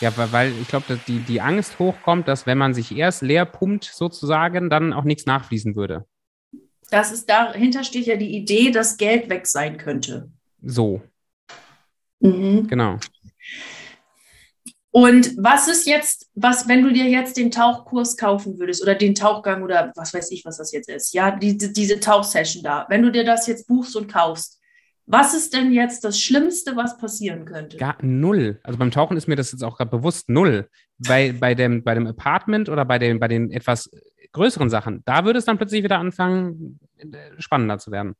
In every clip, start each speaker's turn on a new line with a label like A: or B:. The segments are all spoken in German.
A: Ja, weil ich glaube, dass die, die Angst hochkommt, dass wenn man sich erst leer pumpt, sozusagen, dann auch nichts nachfließen würde.
B: Das ist dahinter steht ja die Idee, dass Geld weg sein könnte.
A: So. Mhm. Genau.
B: Und was ist jetzt, was, wenn du dir jetzt den Tauchkurs kaufen würdest oder den Tauchgang oder was weiß ich, was das jetzt ist, ja, die, diese Tauchsession da, wenn du dir das jetzt buchst und kaufst, was ist denn jetzt das Schlimmste, was passieren könnte?
A: Gar null. Also beim Tauchen ist mir das jetzt auch gerade bewusst null. Bei, bei, dem, bei dem Apartment oder bei den, bei den etwas größeren Sachen, da würde es dann plötzlich wieder anfangen, äh, spannender zu werden.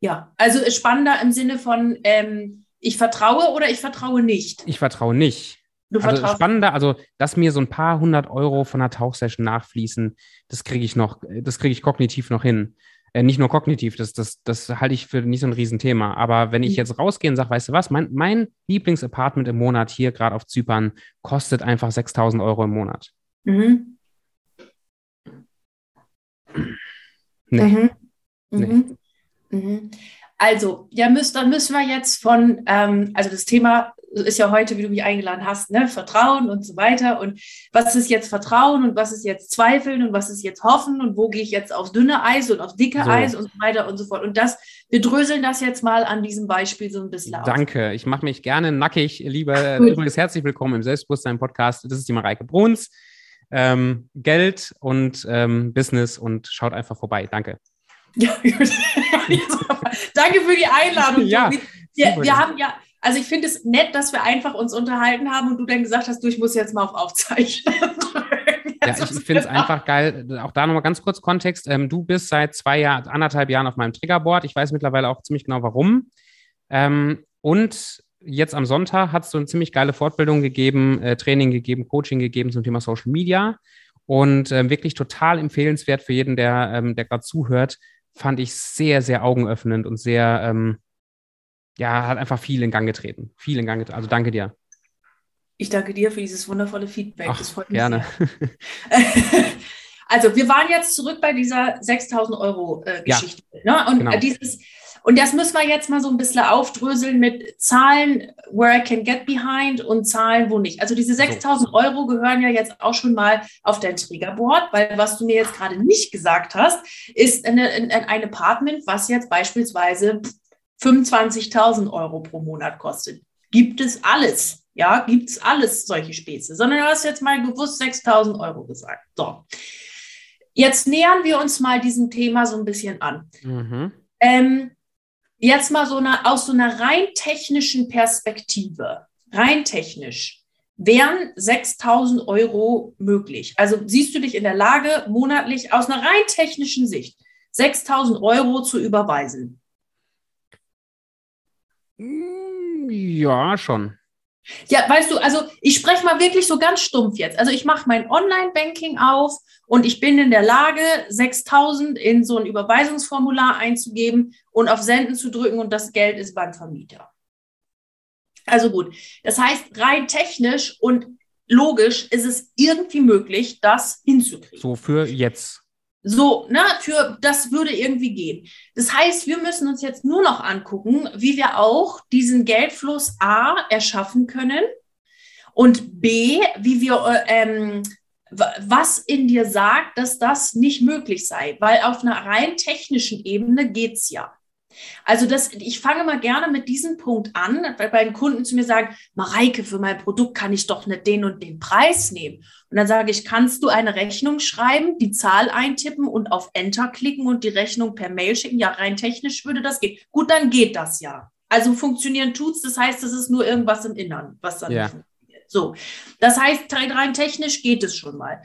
B: Ja, also spannender im Sinne von, ähm, ich vertraue oder ich vertraue nicht.
A: Ich vertraue nicht. Du also spannender, also dass mir so ein paar hundert Euro von einer Tauchsession nachfließen, das kriege ich noch, das kriege ich kognitiv noch hin. Äh, nicht nur kognitiv, das, das, das halte ich für nicht so ein Riesenthema. Aber wenn ich mhm. jetzt rausgehe und sage, weißt du was, mein, mein Lieblingsapartment im Monat hier gerade auf Zypern kostet einfach 6000 Euro im Monat. Mhm.
B: Nee. Mhm. Nee. Mhm. mhm. Also, ja, müsst, dann müssen wir jetzt von, ähm, also das Thema ist ja heute, wie du mich eingeladen hast, ne? Vertrauen und so weiter. Und was ist jetzt Vertrauen und was ist jetzt Zweifeln und was ist jetzt Hoffen und wo gehe ich jetzt auf dünne Eis und auf dicke so. Eis und so weiter und so fort. Und das, wir dröseln das jetzt mal an diesem Beispiel so ein bisschen
A: auf. Danke. Ich mache mich gerne nackig. Lieber übrigens herzlich willkommen im Selbstbewusstsein-Podcast. Das ist die Mareike Bruns. Ähm, Geld und ähm, Business und schaut einfach vorbei. Danke. Ja,
B: Danke für die Einladung. Ja, wir, wir haben ja, also ich finde es nett, dass wir einfach uns unterhalten haben und du dann gesagt hast, du, ich muss jetzt mal auf Aufzeichnen.
A: ja, ich, finde es einfach geil. Auch da nochmal ganz kurz Kontext. Ähm, du bist seit zwei Jahren, anderthalb Jahren auf meinem Triggerboard. Ich weiß mittlerweile auch ziemlich genau warum. Ähm, und jetzt am Sonntag hast du eine ziemlich geile Fortbildung gegeben, äh, Training gegeben, Coaching gegeben zum Thema Social Media. Und äh, wirklich total empfehlenswert für jeden, der, ähm, der gerade zuhört, fand ich sehr, sehr augenöffnend und sehr, ähm, ja, hat einfach viel in Gang getreten. Viel in Gang getreten. Also danke dir.
B: Ich danke dir für dieses wundervolle Feedback.
A: Ach, das freut mich gerne.
B: also wir waren jetzt zurück bei dieser 6000 Euro äh, Geschichte. Ja, ne? Und genau. dieses und das müssen wir jetzt mal so ein bisschen aufdröseln mit Zahlen, where I can get behind und Zahlen, wo nicht. Also diese 6000 Euro gehören ja jetzt auch schon mal auf dein Triggerboard, weil was du mir jetzt gerade nicht gesagt hast, ist eine, ein Apartment, was jetzt beispielsweise 25.000 Euro pro Monat kostet. Gibt es alles? Ja, gibt es alles solche Späße, sondern du hast jetzt mal bewusst 6.000 Euro gesagt. So. Jetzt nähern wir uns mal diesem Thema so ein bisschen an. Mhm. Ähm, jetzt mal so eine, aus so einer rein technischen Perspektive, rein technisch, wären 6000 Euro möglich? Also siehst du dich in der Lage, monatlich aus einer rein technischen Sicht 6000 Euro zu überweisen?
A: Ja, schon.
B: Ja, weißt du, also ich spreche mal wirklich so ganz stumpf jetzt. Also ich mache mein Online-Banking auf und ich bin in der Lage, 6000 in so ein Überweisungsformular einzugeben und auf Senden zu drücken und das Geld ist beim Vermieter. Also gut, das heißt, rein technisch und logisch ist es irgendwie möglich, das hinzukriegen.
A: So für jetzt.
B: So, ne, für das würde irgendwie gehen. Das heißt, wir müssen uns jetzt nur noch angucken, wie wir auch diesen Geldfluss A erschaffen können und B, wie wir, ähm, was in dir sagt, dass das nicht möglich sei, weil auf einer rein technischen Ebene geht's ja. Also das, ich fange mal gerne mit diesem Punkt an, weil bei den Kunden zu mir sagen, Mareike, für mein Produkt kann ich doch nicht den und den Preis nehmen. Und dann sage ich, kannst du eine Rechnung schreiben, die Zahl eintippen und auf Enter klicken und die Rechnung per Mail schicken? Ja, rein technisch würde das gehen. Gut, dann geht das ja. Also funktionieren tut's, das heißt, es ist nur irgendwas im Innern, was dann ja. funktioniert. So, das heißt, rein technisch geht es schon mal.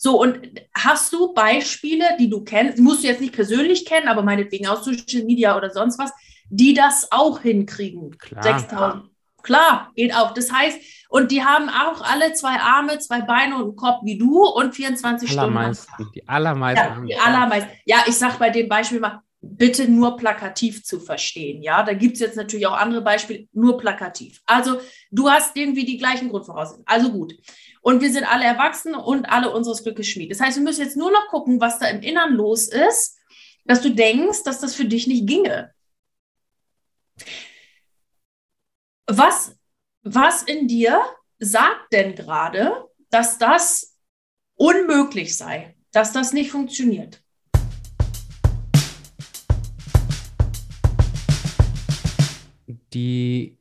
B: So, und hast du Beispiele, die du kennst, musst du jetzt nicht persönlich kennen, aber meinetwegen aus Social Media oder sonst was, die das auch hinkriegen?
A: Klar. 6000.
B: Klar, geht auch. Das heißt, und die haben auch alle zwei Arme, zwei Beine und einen Kopf wie du und 24
A: allermeisten,
B: Stunden.
A: Die allermeisten.
B: Ja, die allermeisten. Ja, ich sag bei dem Beispiel mal, bitte nur plakativ zu verstehen. Ja, da gibt es jetzt natürlich auch andere Beispiele, nur plakativ. Also du hast irgendwie die gleichen Grundvoraussetzungen. Also gut. Und wir sind alle erwachsen und alle unseres Glückes Schmied. Das heißt, wir müssen jetzt nur noch gucken, was da im Innern los ist, dass du denkst, dass das für dich nicht ginge. Was, was in dir sagt denn gerade, dass das unmöglich sei, dass das nicht funktioniert?
A: Die,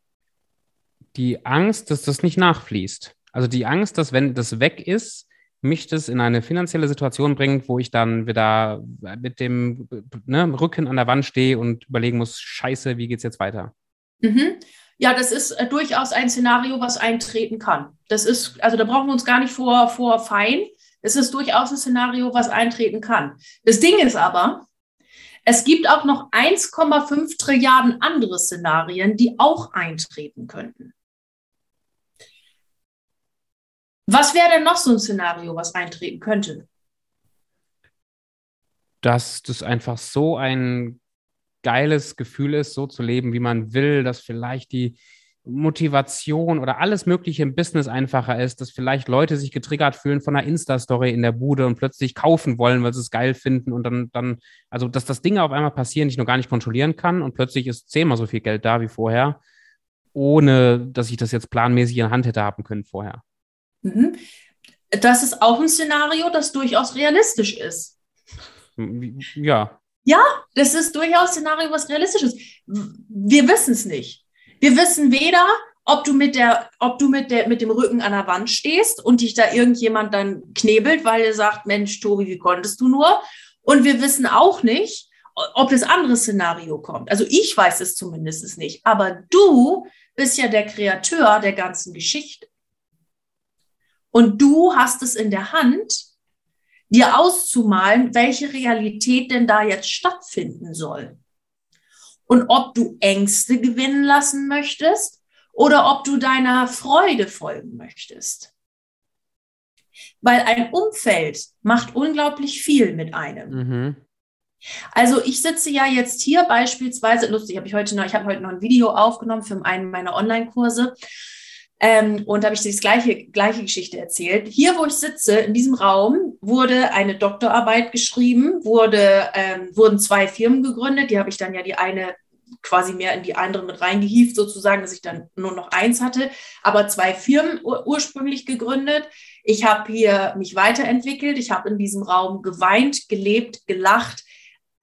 A: die Angst, dass das nicht nachfließt. Also die Angst, dass wenn das weg ist, mich das in eine finanzielle Situation bringt, wo ich dann wieder mit dem ne, Rücken an der Wand stehe und überlegen muss, scheiße, wie geht es jetzt weiter?
B: Mhm. Ja, das ist äh, durchaus ein Szenario, was eintreten kann. Das ist, also da brauchen wir uns gar nicht vor, vor fein. Es ist durchaus ein Szenario, was eintreten kann. Das Ding ist aber, es gibt auch noch 1,5 Trilliarden andere Szenarien, die auch eintreten könnten. Was wäre denn noch so ein Szenario, was eintreten könnte?
A: Dass das einfach so ein geiles Gefühl ist, so zu leben, wie man will, dass vielleicht die Motivation oder alles Mögliche im Business einfacher ist, dass vielleicht Leute sich getriggert fühlen von einer Insta-Story in der Bude und plötzlich kaufen wollen, weil sie es geil finden und dann, dann, also dass das Dinge auf einmal passieren, die ich noch gar nicht kontrollieren kann und plötzlich ist zehnmal so viel Geld da wie vorher, ohne dass ich das jetzt planmäßig in der Hand hätte haben können vorher.
B: Mhm. Das ist auch ein Szenario, das durchaus realistisch ist.
A: Ja.
B: Ja, das ist durchaus ein Szenario, was realistisch ist. Wir wissen es nicht. Wir wissen weder, ob du mit der, ob du mit der, mit dem Rücken an der Wand stehst und dich da irgendjemand dann knebelt, weil er sagt, Mensch, Tobi, wie konntest du nur? Und wir wissen auch nicht, ob das andere Szenario kommt. Also ich weiß es zumindest nicht. Aber du bist ja der Kreateur der ganzen Geschichte. Und du hast es in der Hand, dir auszumalen, welche Realität denn da jetzt stattfinden soll. Und ob du Ängste gewinnen lassen möchtest oder ob du deiner Freude folgen möchtest. Weil ein Umfeld macht unglaublich viel mit einem. Mhm. Also ich sitze ja jetzt hier beispielsweise, lustig, habe ich heute noch, ich habe heute noch ein Video aufgenommen für einen meiner Online-Kurse ähm, und habe ich die gleiche, gleiche Geschichte erzählt. Hier, wo ich sitze, in diesem Raum, wurde eine Doktorarbeit geschrieben, wurde, ähm, wurden zwei Firmen gegründet. Die habe ich dann ja die eine quasi mehr in die andere mit reingehieft, sozusagen, dass ich dann nur noch eins hatte. Aber zwei Firmen ur ursprünglich gegründet. Ich habe hier mich weiterentwickelt. Ich habe in diesem Raum geweint, gelebt, gelacht,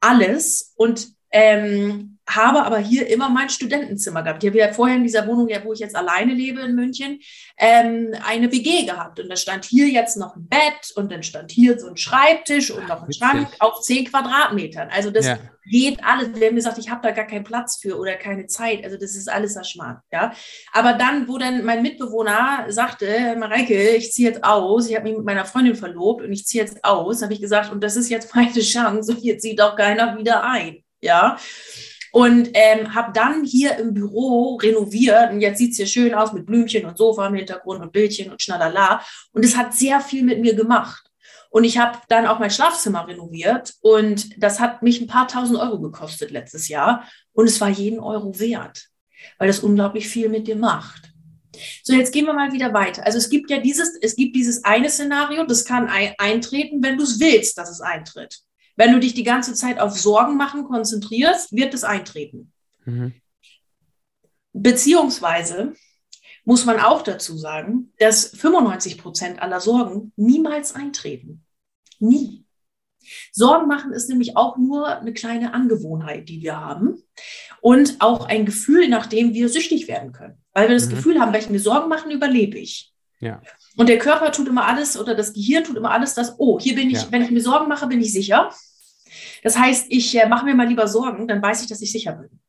B: alles. Und ähm, habe aber hier immer mein Studentenzimmer gehabt. Ich habe ja vorher in dieser Wohnung, ja, wo ich jetzt alleine lebe in München, ähm, eine WG gehabt. Und da stand hier jetzt noch ein Bett und dann stand hier so ein Schreibtisch und noch ein Witzig. Schrank auf zehn Quadratmetern. Also das ja. geht alles. Wer mir sagt, ich habe da gar keinen Platz für oder keine Zeit. Also das ist alles Schmarrn. Ja. Aber dann, wo dann mein Mitbewohner sagte, Mareike, ich ziehe jetzt aus, ich habe mich mit meiner Freundin verlobt und ich ziehe jetzt aus, habe ich gesagt, und das ist jetzt meine Chance und jetzt zieht auch keiner wieder ein. Ja. Und ähm, habe dann hier im Büro renoviert und jetzt sieht es hier schön aus mit Blümchen und Sofa im Hintergrund und Bildchen und schnalala. Und es hat sehr viel mit mir gemacht. Und ich habe dann auch mein Schlafzimmer renoviert und das hat mich ein paar tausend Euro gekostet letztes Jahr. Und es war jeden Euro wert, weil das unglaublich viel mit dir macht. So, jetzt gehen wir mal wieder weiter. Also es gibt ja dieses, es gibt dieses eine Szenario, das kann ein, eintreten, wenn du es willst, dass es eintritt. Wenn du dich die ganze Zeit auf Sorgen machen konzentrierst, wird es eintreten. Mhm. Beziehungsweise muss man auch dazu sagen, dass 95 Prozent aller Sorgen niemals eintreten. Nie. Sorgen machen ist nämlich auch nur eine kleine Angewohnheit, die wir haben und auch ein Gefühl, nach dem wir süchtig werden können. Weil wir das mhm. Gefühl haben, wenn ich mir Sorgen mache, überlebe ich. Ja. Und der Körper tut immer alles oder das Gehirn tut immer alles, dass, oh, hier bin ich, ja. wenn ich mir Sorgen mache, bin ich sicher. Das heißt, ich äh, mache mir mal lieber Sorgen, dann weiß ich, dass ich sicher bin.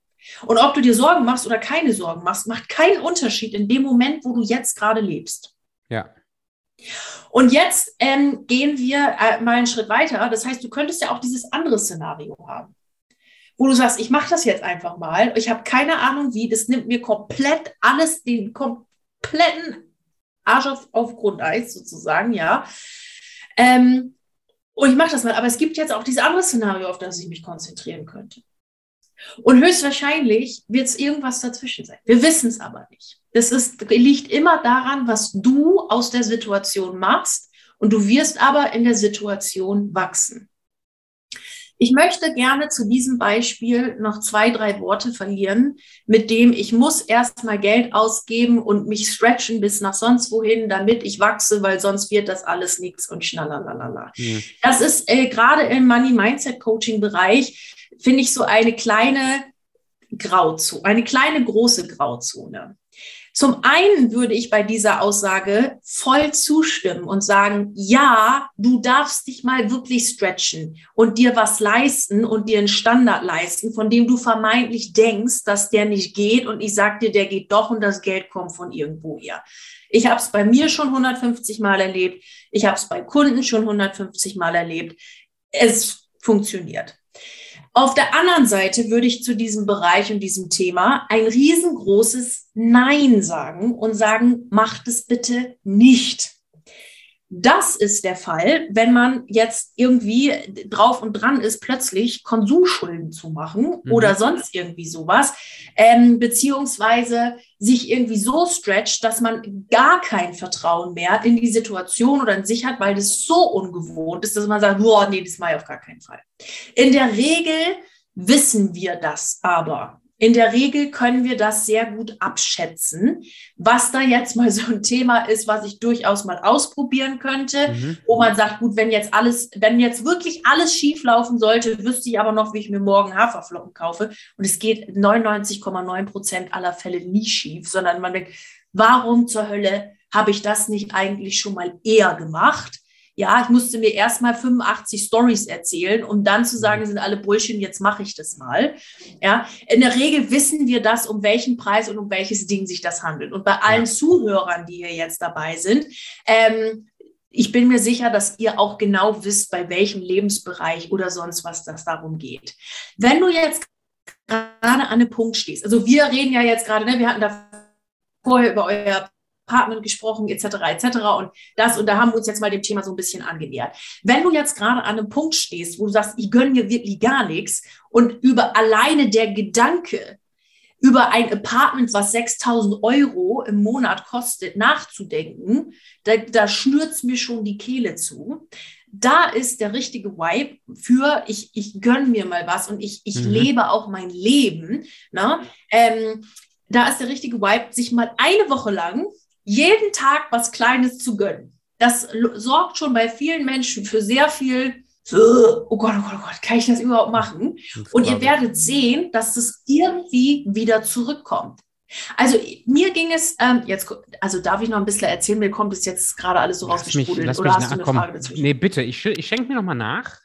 B: Und ob du dir Sorgen machst oder keine Sorgen machst, macht keinen Unterschied in dem Moment, wo du jetzt gerade lebst.
A: Ja.
B: Und jetzt ähm, gehen wir äh, mal einen Schritt weiter. Das heißt, du könntest ja auch dieses andere Szenario haben, wo du sagst, ich mache das jetzt einfach mal. Ich habe keine Ahnung wie. Das nimmt mir komplett alles, den kompletten Arsch auf, auf Grundeis sozusagen, ja. Ähm, und ich mache das mal, aber es gibt jetzt auch dieses andere Szenario, auf das ich mich konzentrieren könnte. Und höchstwahrscheinlich wird es irgendwas dazwischen sein. Wir wissen es aber nicht. Das ist, liegt immer daran, was du aus der Situation machst. Und du wirst aber in der Situation wachsen. Ich möchte gerne zu diesem Beispiel noch zwei, drei Worte verlieren, mit dem ich muss erstmal Geld ausgeben und mich stretchen bis nach sonst wohin, damit ich wachse, weil sonst wird das alles nichts und schnallalalala. Mhm. Das ist äh, gerade im Money Mindset Coaching Bereich, finde ich so eine kleine Grauzone, eine kleine große Grauzone. Zum einen würde ich bei dieser Aussage voll zustimmen und sagen, ja, du darfst dich mal wirklich stretchen und dir was leisten und dir einen Standard leisten, von dem du vermeintlich denkst, dass der nicht geht und ich sag dir, der geht doch und das Geld kommt von irgendwo her. Ich habe es bei mir schon 150 Mal erlebt, ich habe es bei Kunden schon 150 Mal erlebt. Es funktioniert. Auf der anderen Seite würde ich zu diesem Bereich und diesem Thema ein riesengroßes Nein sagen und sagen, macht es bitte nicht. Das ist der Fall, wenn man jetzt irgendwie drauf und dran ist, plötzlich Konsumschulden zu machen mhm. oder sonst irgendwie sowas, ähm, beziehungsweise sich irgendwie so stretcht, dass man gar kein Vertrauen mehr in die Situation oder in sich hat, weil das so ungewohnt ist, dass man sagt, boah, nee, das mache ich auf gar keinen Fall. In der Regel wissen wir das aber. In der Regel können wir das sehr gut abschätzen, was da jetzt mal so ein Thema ist, was ich durchaus mal ausprobieren könnte, mhm. wo man sagt, gut, wenn jetzt alles, wenn jetzt wirklich alles schief laufen sollte, wüsste ich aber noch, wie ich mir morgen Haferflocken kaufe. Und es geht 99,9 Prozent aller Fälle nie schief, sondern man denkt, warum zur Hölle habe ich das nicht eigentlich schon mal eher gemacht? Ja, ich musste mir erstmal 85 Stories erzählen, um dann zu sagen, die sind alle Bullshit, jetzt mache ich das mal. Ja, in der Regel wissen wir das, um welchen Preis und um welches Ding sich das handelt. Und bei allen ja. Zuhörern, die hier jetzt dabei sind, ähm, ich bin mir sicher, dass ihr auch genau wisst, bei welchem Lebensbereich oder sonst was das darum geht. Wenn du jetzt gerade an einem Punkt stehst, also wir reden ja jetzt gerade, ne, wir hatten da vorher über euer Partner gesprochen, etc., etc. Und das, und da haben wir uns jetzt mal dem Thema so ein bisschen angenähert. Wenn du jetzt gerade an einem Punkt stehst, wo du sagst, ich gönne mir wirklich gar nichts und über alleine der Gedanke, über ein Apartment, was 6000 Euro im Monat kostet, nachzudenken, da, da schnürt's mir schon die Kehle zu. Da ist der richtige Vibe für, ich, ich gönne mir mal was und ich, ich mhm. lebe auch mein Leben. Ne? Ähm, da ist der richtige Vibe, sich mal eine Woche lang jeden Tag was Kleines zu gönnen. Das sorgt schon bei vielen Menschen für sehr viel, oh Gott, oh Gott, oh Gott, kann ich das überhaupt machen? Und ihr werdet sehen, dass das irgendwie wieder zurückkommt. Also mir ging es, ähm, jetzt, also darf ich noch ein bisschen erzählen, mir kommt es jetzt gerade alles so rausgesprudelt oder hast du eine Frage
A: dazwischen? Nee, bitte, ich, ich schenke mir nochmal nach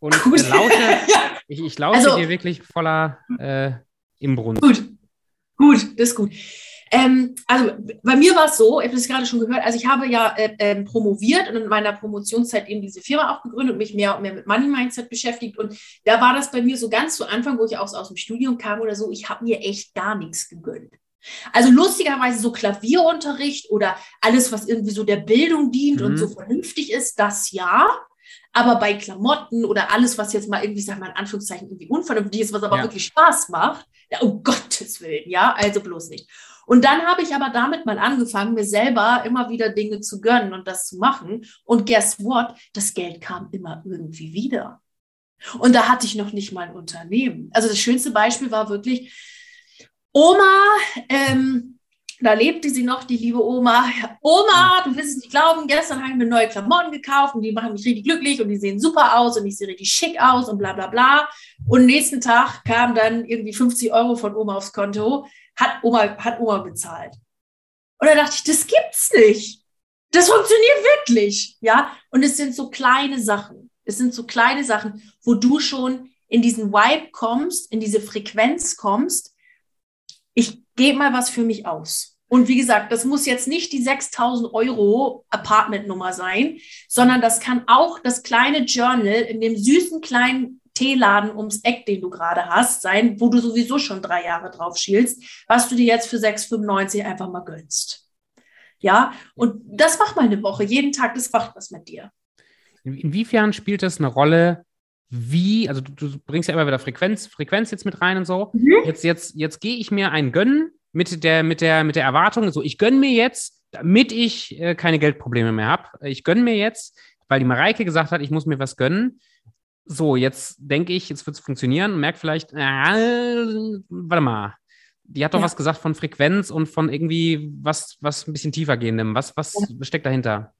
A: und Gut. lausche, ich, ich lausche also, dir wirklich voller äh, Imbrunst.
B: Gut, gut, das ist gut. Ähm, also bei mir war es so, ich habe es gerade schon gehört, also ich habe ja äh, äh, promoviert und in meiner Promotionszeit eben diese Firma auch gegründet und mich mehr und mehr mit Money Mindset beschäftigt. Und da war das bei mir so ganz zu Anfang, wo ich auch aus dem Studium kam oder so, ich habe mir echt gar nichts gegönnt. Also lustigerweise so Klavierunterricht oder alles, was irgendwie so der Bildung dient mhm. und so vernünftig ist, das ja. Aber bei Klamotten oder alles, was jetzt mal irgendwie, sag mal in Anführungszeichen, irgendwie unvernünftig ist, was aber ja. wirklich Spaß macht, ja, um Gottes Willen, ja, also bloß nicht. Und dann habe ich aber damit mal angefangen, mir selber immer wieder Dinge zu gönnen und das zu machen. Und guess what? Das Geld kam immer irgendwie wieder. Und da hatte ich noch nicht mal ein Unternehmen. Also das schönste Beispiel war wirklich Oma, ähm, da lebte sie noch, die liebe Oma. Oma, du wirst es nicht glauben, gestern habe ich mir neue Klamotten gekauft und die machen mich richtig glücklich und die sehen super aus und ich sehe richtig schick aus und bla bla bla. Und nächsten Tag kam dann irgendwie 50 Euro von Oma aufs Konto hat Oma, hat Oma bezahlt. Und da dachte ich, das gibt's nicht. Das funktioniert wirklich. Ja. Und es sind so kleine Sachen. Es sind so kleine Sachen, wo du schon in diesen Vibe kommst, in diese Frequenz kommst. Ich gebe mal was für mich aus. Und wie gesagt, das muss jetzt nicht die 6000 Euro Apartment-Nummer sein, sondern das kann auch das kleine Journal in dem süßen kleinen Teeladen ums Eck, den du gerade hast, sein, wo du sowieso schon drei Jahre drauf schielst, was du dir jetzt für 6,95 einfach mal gönnst. Ja, und das macht mal eine Woche, jeden Tag, das macht was mit dir.
A: Inwiefern spielt das eine Rolle, wie, also du, du, bringst ja immer wieder Frequenz, Frequenz jetzt mit rein und so. Mhm. Jetzt, jetzt, jetzt gehe ich mir ein Gönnen mit der, mit der, mit der Erwartung, so ich gönne mir jetzt, damit ich äh, keine Geldprobleme mehr habe. Ich gönne mir jetzt, weil die Mareike gesagt hat, ich muss mir was gönnen so, jetzt denke ich, jetzt wird es funktionieren und merke vielleicht, äh, warte mal, die hat doch ja. was gesagt von Frequenz und von irgendwie was, was ein bisschen tiefer gehendem. Was, was ja. steckt dahinter?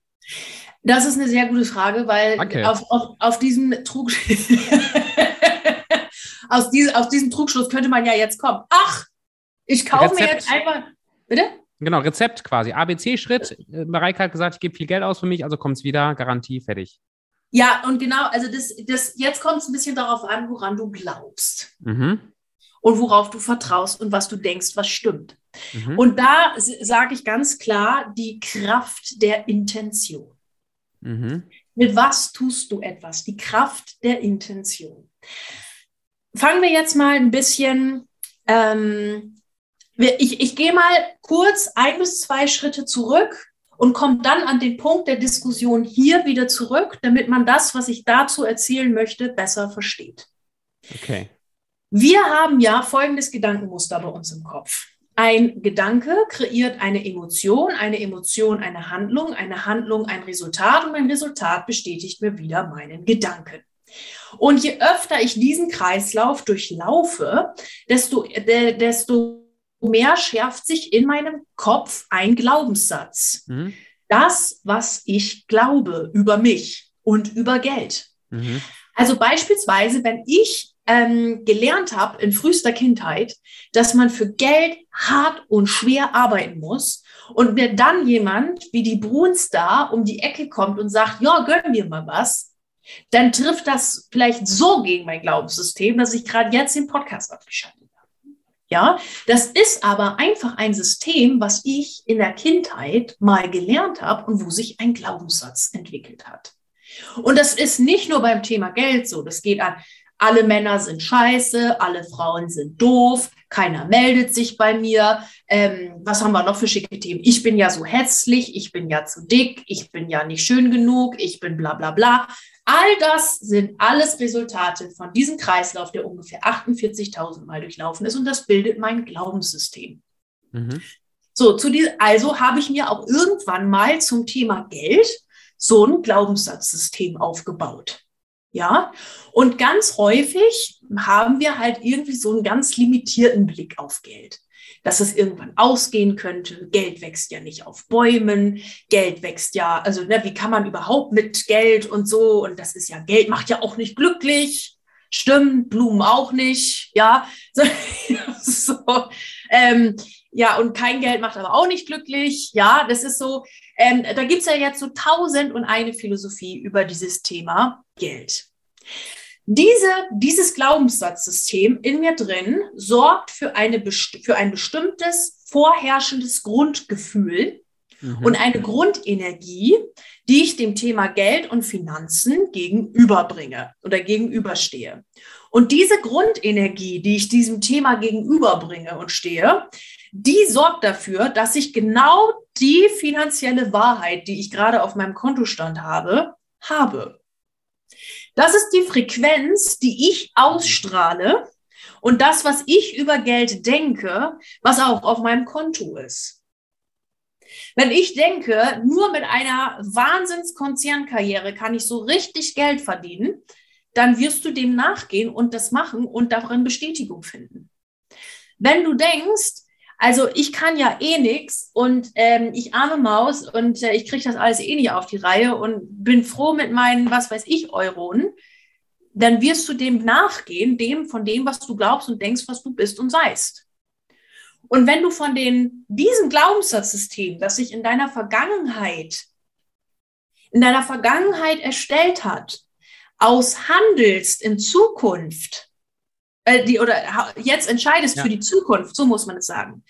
B: Das ist eine sehr gute Frage, weil okay. auf, auf, auf diesem Trug aus, diesem, aus diesem Trugschluss könnte man ja jetzt kommen. Ach, ich kaufe mir jetzt einfach. Bitte?
A: Genau, Rezept quasi. ABC-Schritt. Äh, Mareike hat gesagt, ich gebe viel Geld aus für mich, also kommt es wieder, Garantie, fertig.
B: Ja, und genau, also das, das, jetzt kommt es ein bisschen darauf an, woran du glaubst. Mhm. Und worauf du vertraust und was du denkst, was stimmt. Mhm. Und da sage ich ganz klar die Kraft der Intention. Mhm. Mit was tust du etwas? Die Kraft der Intention. Fangen wir jetzt mal ein bisschen, ähm, ich, ich gehe mal kurz ein bis zwei Schritte zurück und komme dann an den Punkt der Diskussion hier wieder zurück, damit man das, was ich dazu erzählen möchte, besser versteht.
A: Okay.
B: Wir haben ja folgendes Gedankenmuster bei uns im Kopf. Ein Gedanke kreiert eine Emotion, eine Emotion eine Handlung, eine Handlung ein Resultat und ein Resultat bestätigt mir wieder meinen Gedanken. Und je öfter ich diesen Kreislauf durchlaufe, desto, desto mehr schärft sich in meinem Kopf ein Glaubenssatz. Mhm. Das, was ich glaube über mich und über Geld. Mhm. Also beispielsweise, wenn ich ähm, gelernt habe in frühester Kindheit, dass man für Geld hart und schwer arbeiten muss und mir dann jemand wie die Bruns da um die Ecke kommt und sagt, ja, gönn mir mal was, dann trifft das vielleicht so gegen mein Glaubenssystem, dass ich gerade jetzt den Podcast abgeschaltet ja, das ist aber einfach ein System, was ich in der Kindheit mal gelernt habe und wo sich ein Glaubenssatz entwickelt hat. Und das ist nicht nur beim Thema Geld so. Das geht an, alle Männer sind scheiße, alle Frauen sind doof, keiner meldet sich bei mir. Ähm, was haben wir noch für schicke Themen? Ich bin ja so hässlich, ich bin ja zu dick, ich bin ja nicht schön genug, ich bin bla bla bla. All das sind alles Resultate von diesem Kreislauf, der ungefähr 48.000 Mal durchlaufen ist und das bildet mein Glaubenssystem. Mhm. So, zu diesem, also habe ich mir auch irgendwann mal zum Thema Geld so ein Glaubenssatzsystem aufgebaut. Ja, und ganz häufig haben wir halt irgendwie so einen ganz limitierten Blick auf Geld dass es irgendwann ausgehen könnte. Geld wächst ja nicht auf Bäumen. Geld wächst ja, also ne, wie kann man überhaupt mit Geld und so? Und das ist ja, Geld macht ja auch nicht glücklich. Stimmt, Blumen auch nicht, ja. So, ähm, ja, und kein Geld macht aber auch nicht glücklich. Ja, das ist so, ähm, da gibt's ja jetzt so tausend und eine Philosophie über dieses Thema Geld. Diese, dieses Glaubenssatzsystem in mir drin sorgt für, eine, für ein bestimmtes vorherrschendes Grundgefühl mhm. und eine Grundenergie, die ich dem Thema Geld und Finanzen gegenüberbringe oder gegenüberstehe. Und diese Grundenergie, die ich diesem Thema gegenüberbringe und stehe, die sorgt dafür, dass ich genau die finanzielle Wahrheit, die ich gerade auf meinem Kontostand habe, habe. Das ist die Frequenz, die ich ausstrahle und das, was ich über Geld denke, was auch auf meinem Konto ist. Wenn ich denke, nur mit einer Wahnsinnskonzernkarriere kann ich so richtig Geld verdienen, dann wirst du dem nachgehen und das machen und darin Bestätigung finden. Wenn du denkst, also ich kann ja eh nichts und ähm, ich arme Maus und äh, ich kriege das alles eh nicht auf die Reihe und bin froh mit meinen, was weiß ich, Euronen, dann wirst du dem nachgehen, dem von dem, was du glaubst und denkst, was du bist und seist. Und wenn du von den, diesem Glaubenssatzsystem, das sich in deiner Vergangenheit, in deiner Vergangenheit erstellt hat, aushandelst in Zukunft, äh, die, oder jetzt entscheidest ja. für die Zukunft, so muss man es sagen,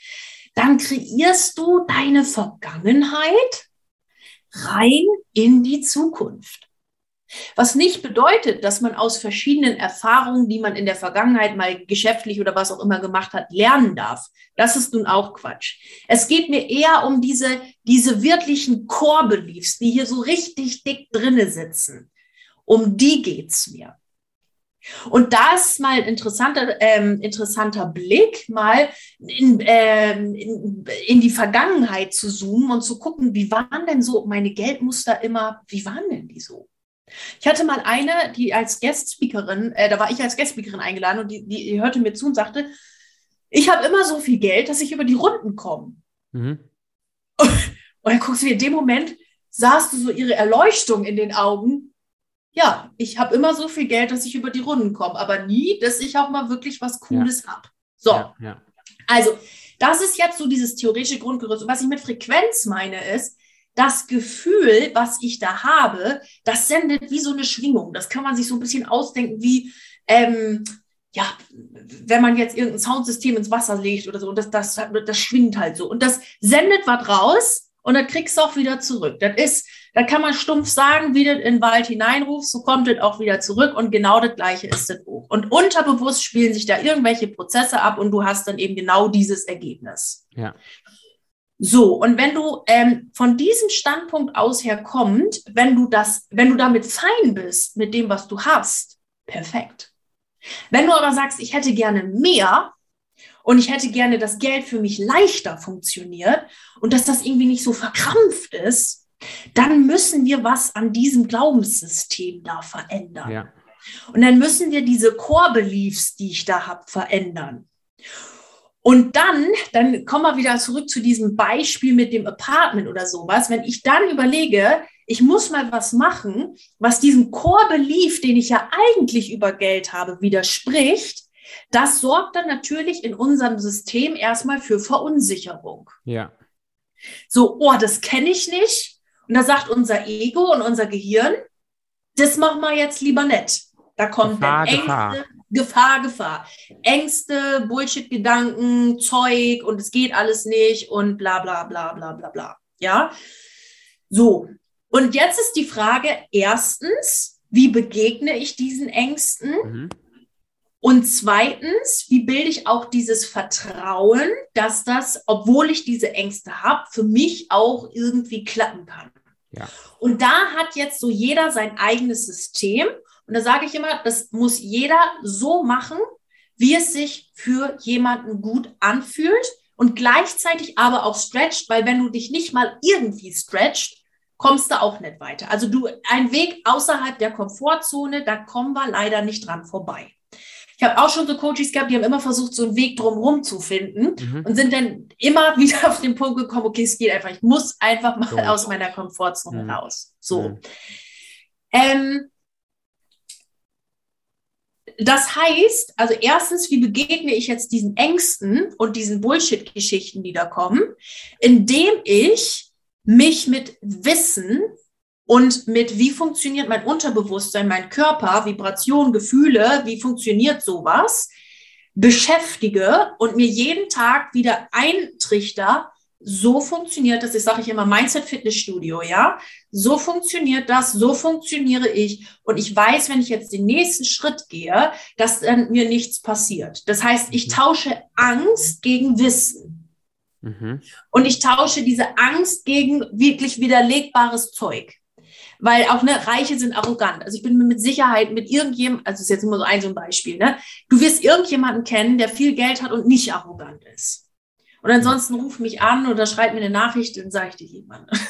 B: dann kreierst du deine Vergangenheit rein in die Zukunft. Was nicht bedeutet, dass man aus verschiedenen Erfahrungen, die man in der Vergangenheit mal geschäftlich oder was auch immer gemacht hat, lernen darf. Das ist nun auch Quatsch. Es geht mir eher um diese, diese wirklichen Core-Beliefs, die hier so richtig dick drinne sitzen. Um die geht's mir. Und da ist mal ein interessanter, ähm, interessanter Blick, mal in, ähm, in, in, die Vergangenheit zu zoomen und zu gucken, wie waren denn so meine Geldmuster immer, wie waren denn die so? Ich hatte mal eine, die als Guest-Speakerin, äh, da war ich als Guest-Speakerin eingeladen und die, die, die hörte mir zu und sagte, ich habe immer so viel Geld, dass ich über die Runden komme. Mhm. Und, und dann guckst du, in dem Moment sahst du so ihre Erleuchtung in den Augen. Ja, ich habe immer so viel Geld, dass ich über die Runden komme, aber nie, dass ich auch mal wirklich was Cooles ja. habe. So, ja, ja. also das ist jetzt so dieses theoretische Grundgerüst. Und was ich mit Frequenz meine, ist, das Gefühl, was ich da habe, das sendet wie so eine Schwingung. Das kann man sich so ein bisschen ausdenken, wie, ähm, ja, wenn man jetzt irgendein Soundsystem ins Wasser legt oder so, und das, das, das schwingt halt so. Und das sendet was raus und dann kriegst du auch wieder zurück. Das ist, da kann man stumpf sagen, wie du in den Wald hineinrufst, so kommt es auch wieder zurück und genau das Gleiche ist das auch. Und unterbewusst spielen sich da irgendwelche Prozesse ab und du hast dann eben genau dieses Ergebnis.
A: Ja.
B: So, und wenn du ähm, von diesem Standpunkt aus her kommt, wenn du das, wenn du damit fein bist mit dem, was du hast, perfekt. Wenn du aber sagst, ich hätte gerne mehr und ich hätte gerne, dass Geld für mich leichter funktioniert und dass das irgendwie nicht so verkrampft ist, dann müssen wir was an diesem Glaubenssystem da verändern. Ja. Und dann müssen wir diese Core-Beliefs, die ich da habe, verändern. Und dann, dann kommen wir wieder zurück zu diesem Beispiel mit dem Apartment oder sowas. Wenn ich dann überlege, ich muss mal was machen, was diesem Core-Belief, den ich ja eigentlich über Geld habe, widerspricht, das sorgt dann natürlich in unserem System erstmal für Verunsicherung.
A: Ja.
B: So, oh, das kenne ich nicht. Und da sagt unser Ego und unser Gehirn, das machen wir jetzt lieber nicht. Da kommt Gefahr, Ängste, Gefahr. Gefahr, Gefahr. Ängste, Bullshit-Gedanken, Zeug und es geht alles nicht und bla bla bla bla bla bla. Ja. So. Und jetzt ist die Frage, erstens, wie begegne ich diesen Ängsten? Mhm. Und zweitens, wie bilde ich auch dieses Vertrauen, dass das, obwohl ich diese Ängste habe, für mich auch irgendwie klappen kann? Ja. Und da hat jetzt so jeder sein eigenes System. Und da sage ich immer, das muss jeder so machen, wie es sich für jemanden gut anfühlt und gleichzeitig aber auch stretcht, weil wenn du dich nicht mal irgendwie stretcht, kommst du auch nicht weiter. Also du, ein Weg außerhalb der Komfortzone, da kommen wir leider nicht dran vorbei. Ich habe auch schon so Coaches gehabt, die haben immer versucht, so einen Weg drumherum zu finden mhm. und sind dann immer wieder auf den Punkt gekommen, okay, es geht einfach, ich muss einfach mal so. aus meiner Komfortzone mhm. raus. So. Mhm. Ähm, das heißt, also erstens, wie begegne ich jetzt diesen Ängsten und diesen Bullshit-Geschichten, die da kommen, indem ich mich mit Wissen und mit wie funktioniert mein Unterbewusstsein, mein Körper, Vibration, Gefühle, wie funktioniert sowas, beschäftige und mir jeden Tag wieder eintrichter, so funktioniert das, ich sage ich immer, Mindset Fitnessstudio, ja. So funktioniert das, so funktioniere ich. Und ich weiß, wenn ich jetzt den nächsten Schritt gehe, dass dann mir nichts passiert. Das heißt, ich mhm. tausche Angst gegen Wissen. Mhm. Und ich tausche diese Angst gegen wirklich widerlegbares Zeug. Weil auch ne, Reiche sind arrogant. Also ich bin mir mit Sicherheit mit irgendjemandem, also das ist jetzt nur so ein, so ein Beispiel, ne? Du wirst irgendjemanden kennen, der viel Geld hat und nicht arrogant ist. Und ansonsten ruf mich an oder schreib mir eine Nachricht, dann sage ich dir jemand.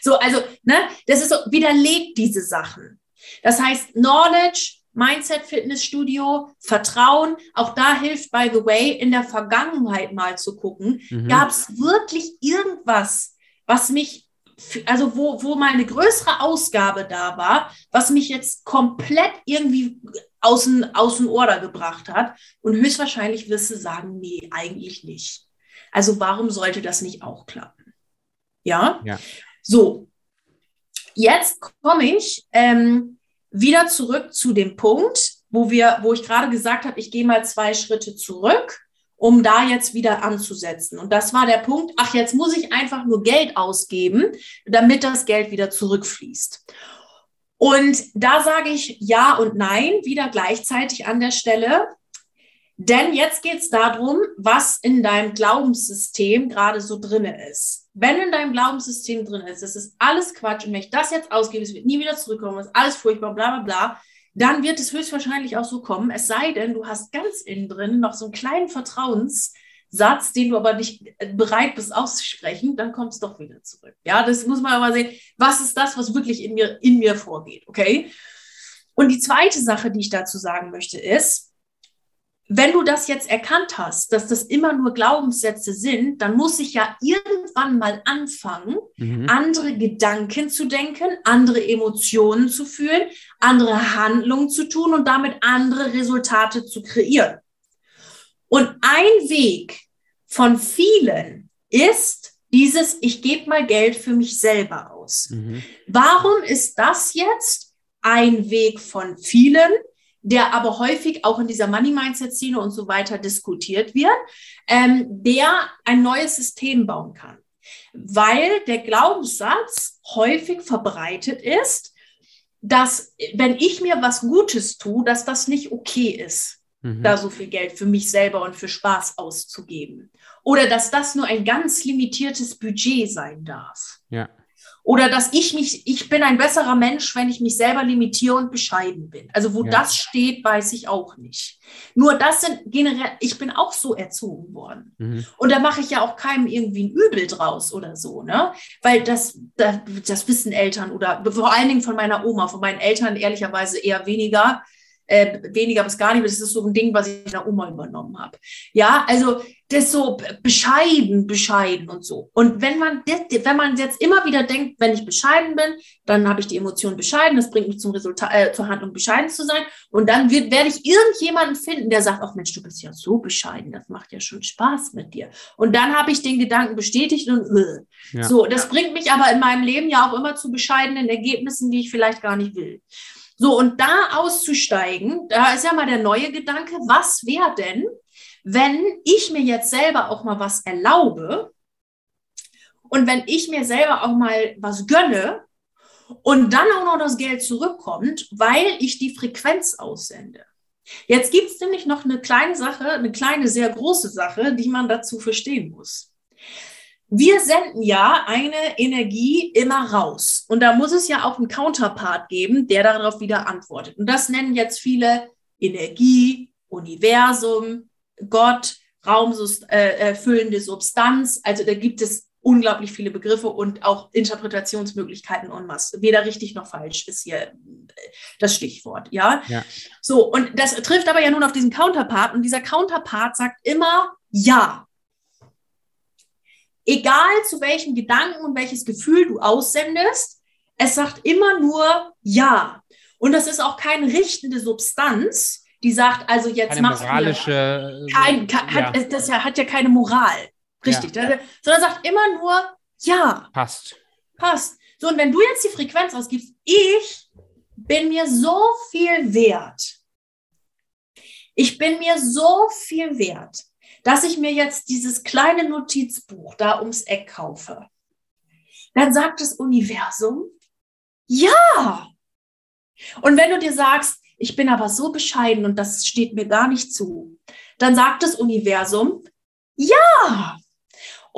B: So, also, ne, das ist so, widerlegt diese Sachen. Das heißt, Knowledge, Mindset Fitnessstudio, Vertrauen, auch da hilft, by the way, in der Vergangenheit mal zu gucken, mhm. gab es wirklich irgendwas, was mich also wo, wo mal eine größere Ausgabe da war, was mich jetzt komplett irgendwie außen, außen Order gebracht hat. Und höchstwahrscheinlich wirst du sagen, nee, eigentlich nicht. Also warum sollte das nicht auch klappen? Ja? ja. So, jetzt komme ich ähm, wieder zurück zu dem Punkt, wo wir, wo ich gerade gesagt habe, ich gehe mal zwei Schritte zurück um da jetzt wieder anzusetzen. Und das war der Punkt, ach, jetzt muss ich einfach nur Geld ausgeben, damit das Geld wieder zurückfließt. Und da sage ich ja und nein, wieder gleichzeitig an der Stelle. Denn jetzt geht es darum, was in deinem Glaubenssystem gerade so drin ist. Wenn in deinem Glaubenssystem drin ist, das ist alles Quatsch und wenn ich das jetzt ausgebe, es wird nie wieder zurückkommen, es ist alles furchtbar, bla bla bla, dann wird es höchstwahrscheinlich auch so kommen, es sei denn, du hast ganz innen drin noch so einen kleinen Vertrauens, Satz, den du aber nicht bereit bist auszusprechen, dann kommt es doch wieder zurück. Ja, das muss man aber sehen. Was ist das, was wirklich in mir, in mir vorgeht? Okay. Und die zweite Sache, die ich dazu sagen möchte, ist, wenn du das jetzt erkannt hast, dass das immer nur Glaubenssätze sind, dann muss ich ja irgendwann mal anfangen, mhm. andere Gedanken zu denken, andere Emotionen zu fühlen, andere Handlungen zu tun und damit andere Resultate zu kreieren. Und ein Weg von vielen ist dieses, ich gebe mal Geld für mich selber aus. Mhm. Warum ist das jetzt ein Weg von vielen? Der aber häufig auch in dieser Money-Mindset-Szene und so weiter diskutiert wird, ähm, der ein neues System bauen kann. Weil der Glaubenssatz häufig verbreitet ist, dass wenn ich mir was Gutes tue, dass das nicht okay ist, mhm. da so viel Geld für mich selber und für Spaß auszugeben. Oder dass das nur ein ganz limitiertes Budget sein darf.
A: Ja.
B: Oder dass ich mich, ich bin ein besserer Mensch, wenn ich mich selber limitiere und bescheiden bin. Also wo ja. das steht, weiß ich auch nicht. Nur das sind generell, ich bin auch so erzogen worden. Mhm. Und da mache ich ja auch keinem irgendwie ein Übel draus oder so, ne? Weil das, das, das wissen Eltern oder vor allen Dingen von meiner Oma, von meinen Eltern ehrlicherweise eher weniger äh, weniger bis gar nicht, das ist so ein Ding, was ich in der Oma übernommen habe. Ja, also das so bescheiden, bescheiden und so. Und wenn man, das, wenn man jetzt immer wieder denkt, wenn ich bescheiden bin, dann habe ich die Emotion bescheiden, das bringt mich zum Resultat, äh, zur Handlung bescheiden zu sein. Und dann wird, werde ich irgendjemanden finden, der sagt, ach Mensch, du bist ja so bescheiden, das macht ja schon Spaß mit dir. Und dann habe ich den Gedanken bestätigt und äh. ja. so, das bringt mich aber in meinem Leben ja auch immer zu bescheidenen Ergebnissen, die ich vielleicht gar nicht will. So, und da auszusteigen, da ist ja mal der neue Gedanke, was wäre denn, wenn ich mir jetzt selber auch mal was erlaube und wenn ich mir selber auch mal was gönne und dann auch noch das Geld zurückkommt, weil ich die Frequenz aussende. Jetzt gibt es nämlich noch eine kleine Sache, eine kleine, sehr große Sache, die man dazu verstehen muss wir senden ja eine Energie immer raus. Und da muss es ja auch einen Counterpart geben, der darauf wieder antwortet. Und das nennen jetzt viele Energie, Universum, Gott, raumfüllende äh, Substanz. Also da gibt es unglaublich viele Begriffe und auch Interpretationsmöglichkeiten en masse. Weder richtig noch falsch ist hier äh, das Stichwort, ja? ja? So, und das trifft aber ja nun auf diesen Counterpart und dieser Counterpart sagt immer ja egal zu welchen Gedanken und welches Gefühl du aussendest, es sagt immer nur Ja. Und das ist auch keine richtende Substanz, die sagt, also jetzt keine machst
A: moralische,
B: du kein, kein, ja. hat, das hat ja keine Moral. Richtig. Ja. Sondern sagt immer nur Ja.
A: Passt.
B: Passt. So, und wenn du jetzt die Frequenz ausgibst, ich bin mir so viel wert. Ich bin mir so viel wert dass ich mir jetzt dieses kleine Notizbuch da ums Eck kaufe, dann sagt das Universum, ja. Und wenn du dir sagst, ich bin aber so bescheiden und das steht mir gar nicht zu, dann sagt das Universum, ja.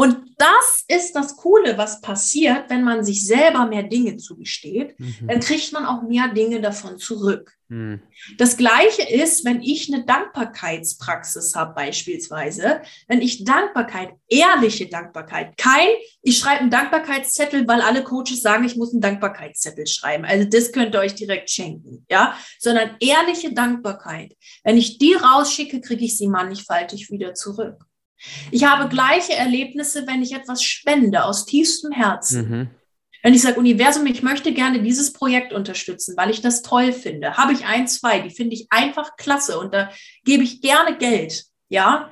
B: Und das ist das Coole, was passiert, wenn man sich selber mehr Dinge zugesteht, mhm. dann kriegt man auch mehr Dinge davon zurück. Mhm. Das gleiche ist, wenn ich eine Dankbarkeitspraxis habe, beispielsweise, wenn ich Dankbarkeit, ehrliche Dankbarkeit, kein, ich schreibe einen Dankbarkeitszettel, weil alle Coaches sagen, ich muss einen Dankbarkeitszettel schreiben. Also das könnt ihr euch direkt schenken, ja, sondern ehrliche Dankbarkeit. Wenn ich die rausschicke, kriege ich sie mannigfaltig wieder zurück. Ich habe gleiche Erlebnisse, wenn ich etwas spende aus tiefstem Herzen. Mhm. Wenn ich sage, Universum, ich möchte gerne dieses Projekt unterstützen, weil ich das toll finde, habe ich ein, zwei, die finde ich einfach klasse und da gebe ich gerne Geld, ja.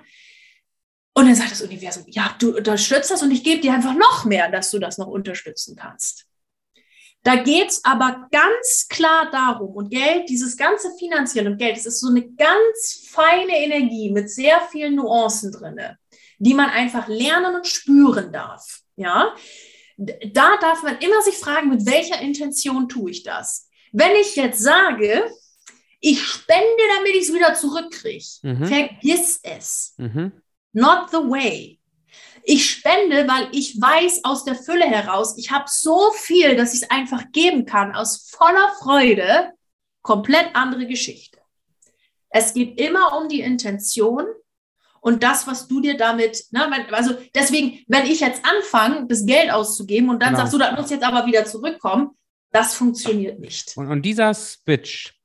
B: Und dann sagt das Universum, ja, du unterstützt das und ich gebe dir einfach noch mehr, dass du das noch unterstützen kannst. Da geht es aber ganz klar darum, und Geld, dieses ganze finanzielle und Geld, es ist so eine ganz feine Energie mit sehr vielen Nuancen drin, die man einfach lernen und spüren darf. Ja, da darf man immer sich fragen, mit welcher Intention tue ich das? Wenn ich jetzt sage, ich spende, damit ich es wieder zurückkriege, mhm. vergiss es. Mhm. Not the way. Ich spende, weil ich weiß aus der Fülle heraus, ich habe so viel, dass ich es einfach geben kann, aus voller Freude. Komplett andere Geschichte. Es geht immer um die Intention und das, was du dir damit, ne, also deswegen, wenn ich jetzt anfange, das Geld auszugeben und dann genau. sagst du, das muss jetzt aber wieder zurückkommen, das funktioniert nicht.
A: Und, und dieser Switch,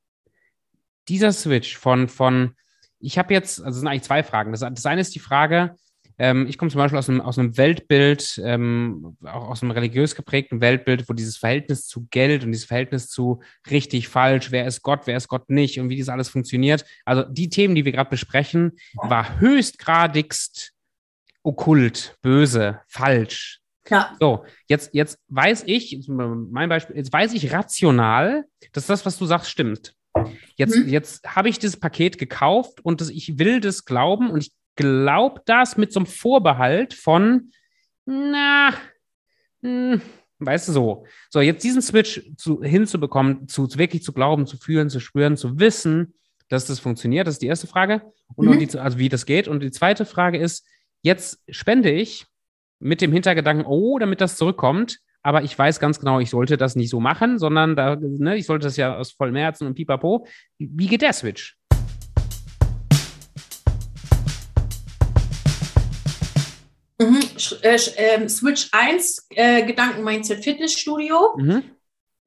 A: dieser Switch von, von ich habe jetzt, also es sind eigentlich zwei Fragen. Das, das eine ist die Frage, ähm, ich komme zum Beispiel aus einem, aus einem Weltbild, ähm, auch aus einem religiös geprägten Weltbild, wo dieses Verhältnis zu Geld und dieses Verhältnis zu richtig, falsch, wer ist Gott, wer ist Gott nicht und wie das alles funktioniert. Also die Themen, die wir gerade besprechen, war höchstgradigst okkult, böse, falsch. Ja. So, jetzt, jetzt weiß ich, mein Beispiel, jetzt weiß ich rational, dass das, was du sagst, stimmt. Jetzt, mhm. jetzt habe ich dieses Paket gekauft und das, ich will das glauben und ich glaube das mit so einem Vorbehalt von, na, mh, hm, weißt du so. So, jetzt diesen Switch zu, hinzubekommen, zu, wirklich zu glauben, zu fühlen, zu spüren, zu wissen, dass das funktioniert, das ist die erste Frage. Und, mhm. die, also wie das geht. Und die zweite Frage ist, jetzt spende ich mit dem Hintergedanken, oh, damit das zurückkommt, aber ich weiß ganz genau, ich sollte das nicht so machen, sondern da, ne, ich sollte das ja aus vollem Herzen und pipapo. Wie geht der Switch?
B: Äh, äh, Switch 1, äh, Gedanken-Mindset Fitnessstudio. Mhm.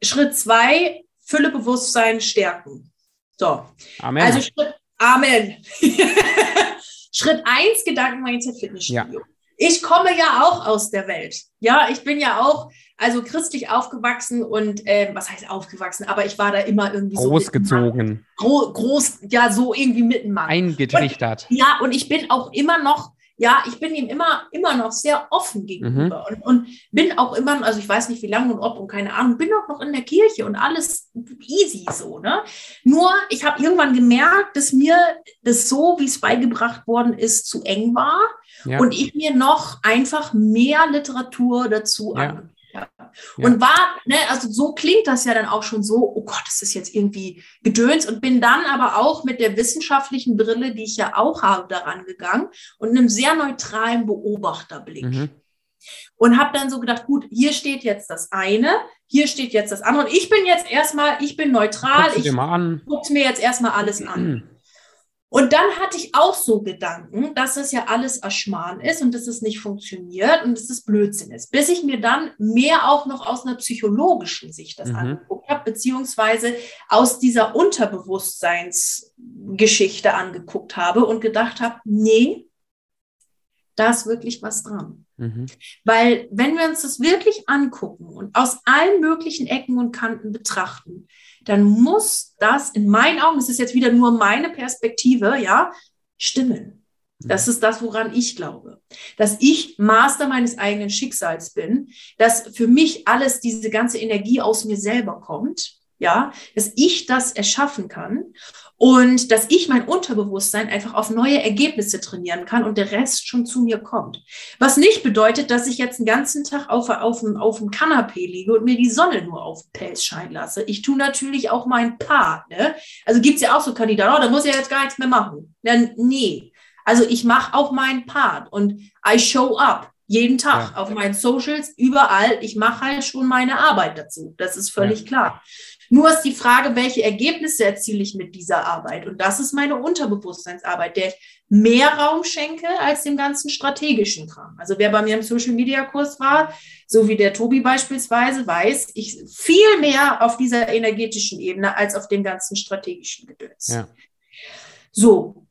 B: Schritt 2, Fülle Bewusstsein stärken. So. Amen. Also Schritt, Amen. Schritt 1, Gedanken-Mindset Fitnessstudio. Ja. Ich komme ja auch aus der Welt. Ja, ich bin ja auch also christlich aufgewachsen und äh, was heißt aufgewachsen, aber ich war da immer irgendwie
A: so. Großgezogen.
B: Groß, groß, ja, so irgendwie mitten
A: Eingetrichtert.
B: Und, ja, und ich bin auch immer noch ja, ich bin ihm immer, immer noch sehr offen gegenüber mhm. und, und, bin auch immer, also ich weiß nicht wie lange und ob und keine Ahnung, bin auch noch in der Kirche und alles easy so, ne? Nur, ich habe irgendwann gemerkt, dass mir das so, wie es beigebracht worden ist, zu eng war ja. und ich mir noch einfach mehr Literatur dazu ja. Ja. Und war, ne, also so klingt das ja dann auch schon so, oh Gott, das ist jetzt irgendwie Gedöns und bin dann aber auch mit der wissenschaftlichen Brille, die ich ja auch habe, daran gegangen und einem sehr neutralen Beobachterblick. Mhm. Und habe dann so gedacht, gut, hier steht jetzt das eine, hier steht jetzt das andere. Und ich bin jetzt erstmal, ich bin neutral, ich gucke mir jetzt erstmal alles an. Und dann hatte ich auch so Gedanken, dass das ja alles Aschman ist und dass es nicht funktioniert und dass es Blödsinn ist. Bis ich mir dann mehr auch noch aus einer psychologischen Sicht das mhm. angeguckt habe, beziehungsweise aus dieser Unterbewusstseinsgeschichte angeguckt habe und gedacht habe, nee, da ist wirklich was dran. Mhm. Weil wenn wir uns das wirklich angucken und aus allen möglichen Ecken und Kanten betrachten, dann muss das in meinen Augen, das ist jetzt wieder nur meine Perspektive, ja, stimmen. Das ist das, woran ich glaube. Dass ich Master meines eigenen Schicksals bin, dass für mich alles, diese ganze Energie aus mir selber kommt, ja, dass ich das erschaffen kann und dass ich mein Unterbewusstsein einfach auf neue Ergebnisse trainieren kann und der Rest schon zu mir kommt. Was nicht bedeutet, dass ich jetzt den ganzen Tag auf, auf, dem, auf dem Kanapee liege und mir die Sonne nur auf den Pelz scheinen lasse. Ich tue natürlich auch meinen Part. Ne? Also gibt's ja auch so Kandidaten, oh, da muss ich ja jetzt gar nichts mehr machen. Ja, nee. Also ich mache auch meinen Part und I show up jeden Tag ja. auf meinen Socials, überall. Ich mache halt schon meine Arbeit dazu. Das ist völlig ja. klar. Nur ist die Frage, welche Ergebnisse erziele ich mit dieser Arbeit? Und das ist meine Unterbewusstseinsarbeit, der ich mehr Raum schenke als dem ganzen strategischen Kram. Also wer bei mir im Social Media Kurs war, so wie der Tobi beispielsweise, weiß, ich viel mehr auf dieser energetischen Ebene als auf dem ganzen strategischen Gedöns. Ja. So,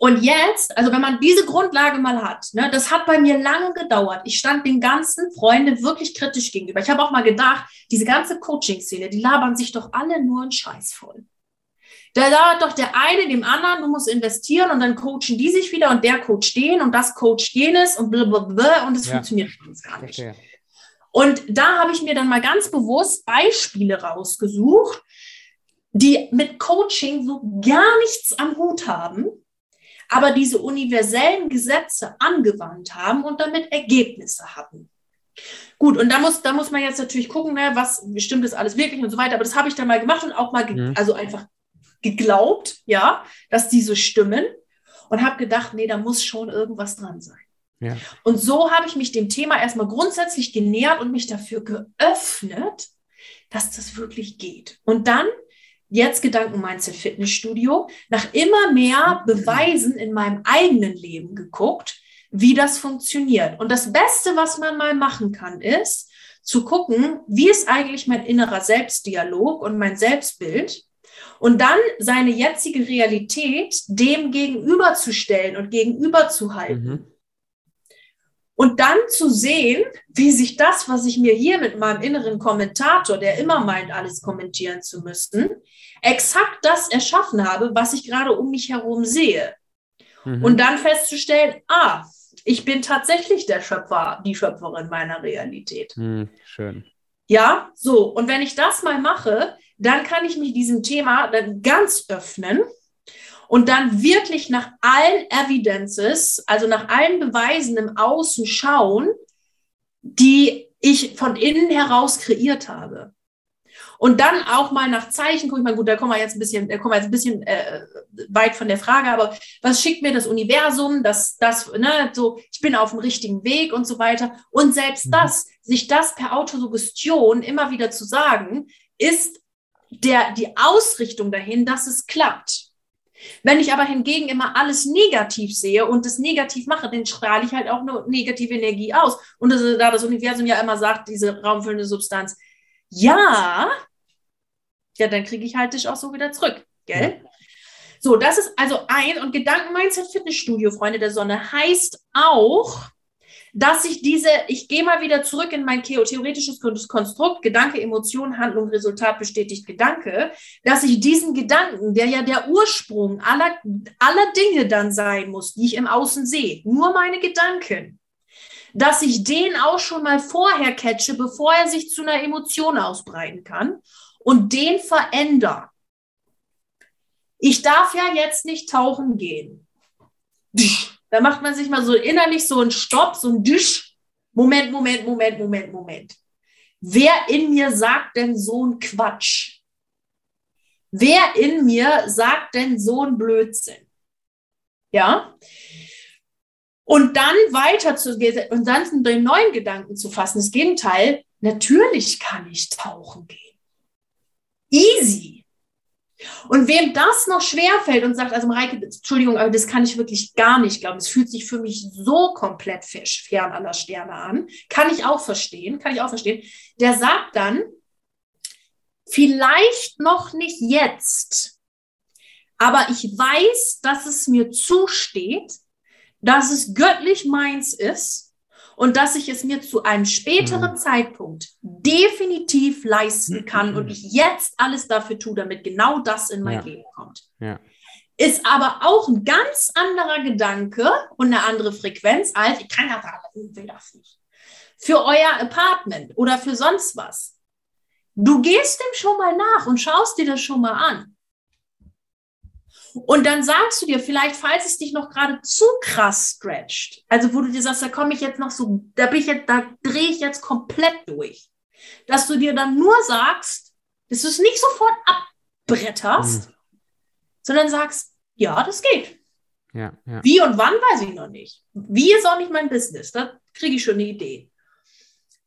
B: und jetzt, also wenn man diese Grundlage mal hat, ne, das hat bei mir lange gedauert. Ich stand den ganzen Freunden wirklich kritisch gegenüber. Ich habe auch mal gedacht, diese ganze Coaching-Szene, die labern sich doch alle nur einen Scheiß voll. Da labert doch der eine dem anderen, du musst investieren und dann coachen die sich wieder und der coacht den und das coacht jenes und blablabla und es ja. funktioniert ganz gar nicht. Okay. Und da habe ich mir dann mal ganz bewusst Beispiele rausgesucht, die mit Coaching so gar nichts am Hut haben, aber diese universellen Gesetze angewandt haben und damit Ergebnisse hatten. Gut, und da muss, da muss man jetzt natürlich gucken, ne, was stimmt das alles wirklich und so weiter. Aber das habe ich dann mal gemacht und auch mal, mhm. also einfach geglaubt, ja, dass diese stimmen und habe gedacht, nee, da muss schon irgendwas dran sein. Ja. Und so habe ich mich dem Thema erstmal grundsätzlich genähert und mich dafür geöffnet, dass das wirklich geht. Und dann jetzt Gedanken Mindset Fitnessstudio, nach immer mehr Beweisen in meinem eigenen Leben geguckt, wie das funktioniert. Und das Beste, was man mal machen kann, ist zu gucken, wie ist eigentlich mein innerer Selbstdialog und mein Selbstbild und dann seine jetzige Realität dem gegenüberzustellen und gegenüberzuhalten. Mhm. Und dann zu sehen, wie sich das, was ich mir hier mit meinem inneren Kommentator, der immer meint, alles kommentieren zu müssen, exakt das erschaffen habe, was ich gerade um mich herum sehe. Mhm. Und dann festzustellen, ah, ich bin tatsächlich der Schöpfer, die Schöpferin meiner Realität.
A: Mhm, schön.
B: Ja, so. Und wenn ich das mal mache, dann kann ich mich diesem Thema dann ganz öffnen und dann wirklich nach allen Evidences, also nach allen Beweisen im Außen schauen, die ich von innen heraus kreiert habe. Und dann auch mal nach Zeichen gucken, ich meine, gut, da kommen wir jetzt ein bisschen, da kommen wir jetzt ein bisschen äh, weit von der Frage, aber was schickt mir das Universum, das, das, ne, so, ich bin auf dem richtigen Weg und so weiter. Und selbst mhm. das, sich das per Autosuggestion immer wieder zu sagen, ist der, die Ausrichtung dahin, dass es klappt. Wenn ich aber hingegen immer alles negativ sehe und das negativ mache, dann strahle ich halt auch eine negative Energie aus. Und das, da das Universum ja immer sagt, diese raumfüllende Substanz, ja, ja, dann kriege ich halt dich auch so wieder zurück, gell? So, das ist also ein und Gedanken-Mindset Fitnessstudio, Freunde der Sonne, heißt auch, dass ich diese, ich gehe mal wieder zurück in mein theoretisches Konstrukt, Gedanke, Emotion, Handlung, Resultat bestätigt Gedanke, dass ich diesen Gedanken, der ja der Ursprung aller, aller Dinge dann sein muss, die ich im Außen sehe, nur meine Gedanken, dass ich den auch schon mal vorher catche, bevor er sich zu einer Emotion ausbreiten kann und den verändere. Ich darf ja jetzt nicht tauchen gehen. Da macht man sich mal so innerlich so einen Stopp, so ein Düsch. Moment, Moment, Moment, Moment, Moment. Wer in mir sagt denn so ein Quatsch? Wer in mir sagt denn so ein Blödsinn? Ja? Und dann weiter zu gehen und dann den neuen Gedanken zu fassen. Das Gegenteil, natürlich kann ich tauchen gehen. Easy. Und wem das noch schwerfällt und sagt, also Mareike, Entschuldigung, aber das kann ich wirklich gar nicht glauben. Es fühlt sich für mich so komplett fern aller Sterne an. Kann ich auch verstehen, kann ich auch verstehen. Der sagt dann, vielleicht noch nicht jetzt, aber ich weiß, dass es mir zusteht, dass es göttlich meins ist und dass ich es mir zu einem späteren mhm. Zeitpunkt definitiv leisten kann und ich jetzt alles dafür tue, damit genau das in mein ja. Leben kommt. Ja. Ist aber auch ein ganz anderer Gedanke und eine andere Frequenz als, ich kann ja sagen, ich will das nicht. Für euer Apartment oder für sonst was. Du gehst dem schon mal nach und schaust dir das schon mal an. Und dann sagst du dir vielleicht, falls es dich noch gerade zu krass stretcht, also wo du dir sagst, da komme ich jetzt noch so, da bin ich jetzt, da drehe ich jetzt komplett durch, dass du dir dann nur sagst, dass du es nicht sofort abbretterst, mhm. sondern sagst, ja, das geht.
A: Ja, ja.
B: Wie und wann weiß ich noch nicht. Wie ist auch nicht mein Business. Da kriege ich schon eine Idee.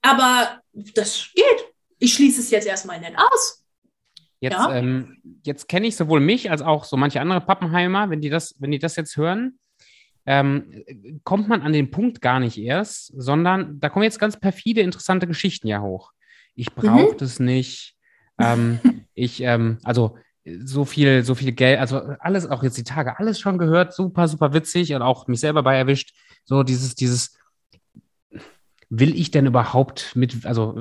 B: Aber das geht. Ich schließe es jetzt erstmal nicht aus.
A: Jetzt, ja. ähm, jetzt kenne ich sowohl mich als auch so manche andere Pappenheimer, wenn die das, wenn die das jetzt hören, ähm, kommt man an den Punkt gar nicht erst, sondern da kommen jetzt ganz perfide, interessante Geschichten ja hoch. Ich brauche mhm. das nicht. Ähm, ich, ähm, also so viel, so viel Geld, also alles, auch jetzt die Tage, alles schon gehört, super, super witzig und auch mich selber bei erwischt. So dieses, dieses, will ich denn überhaupt mit, also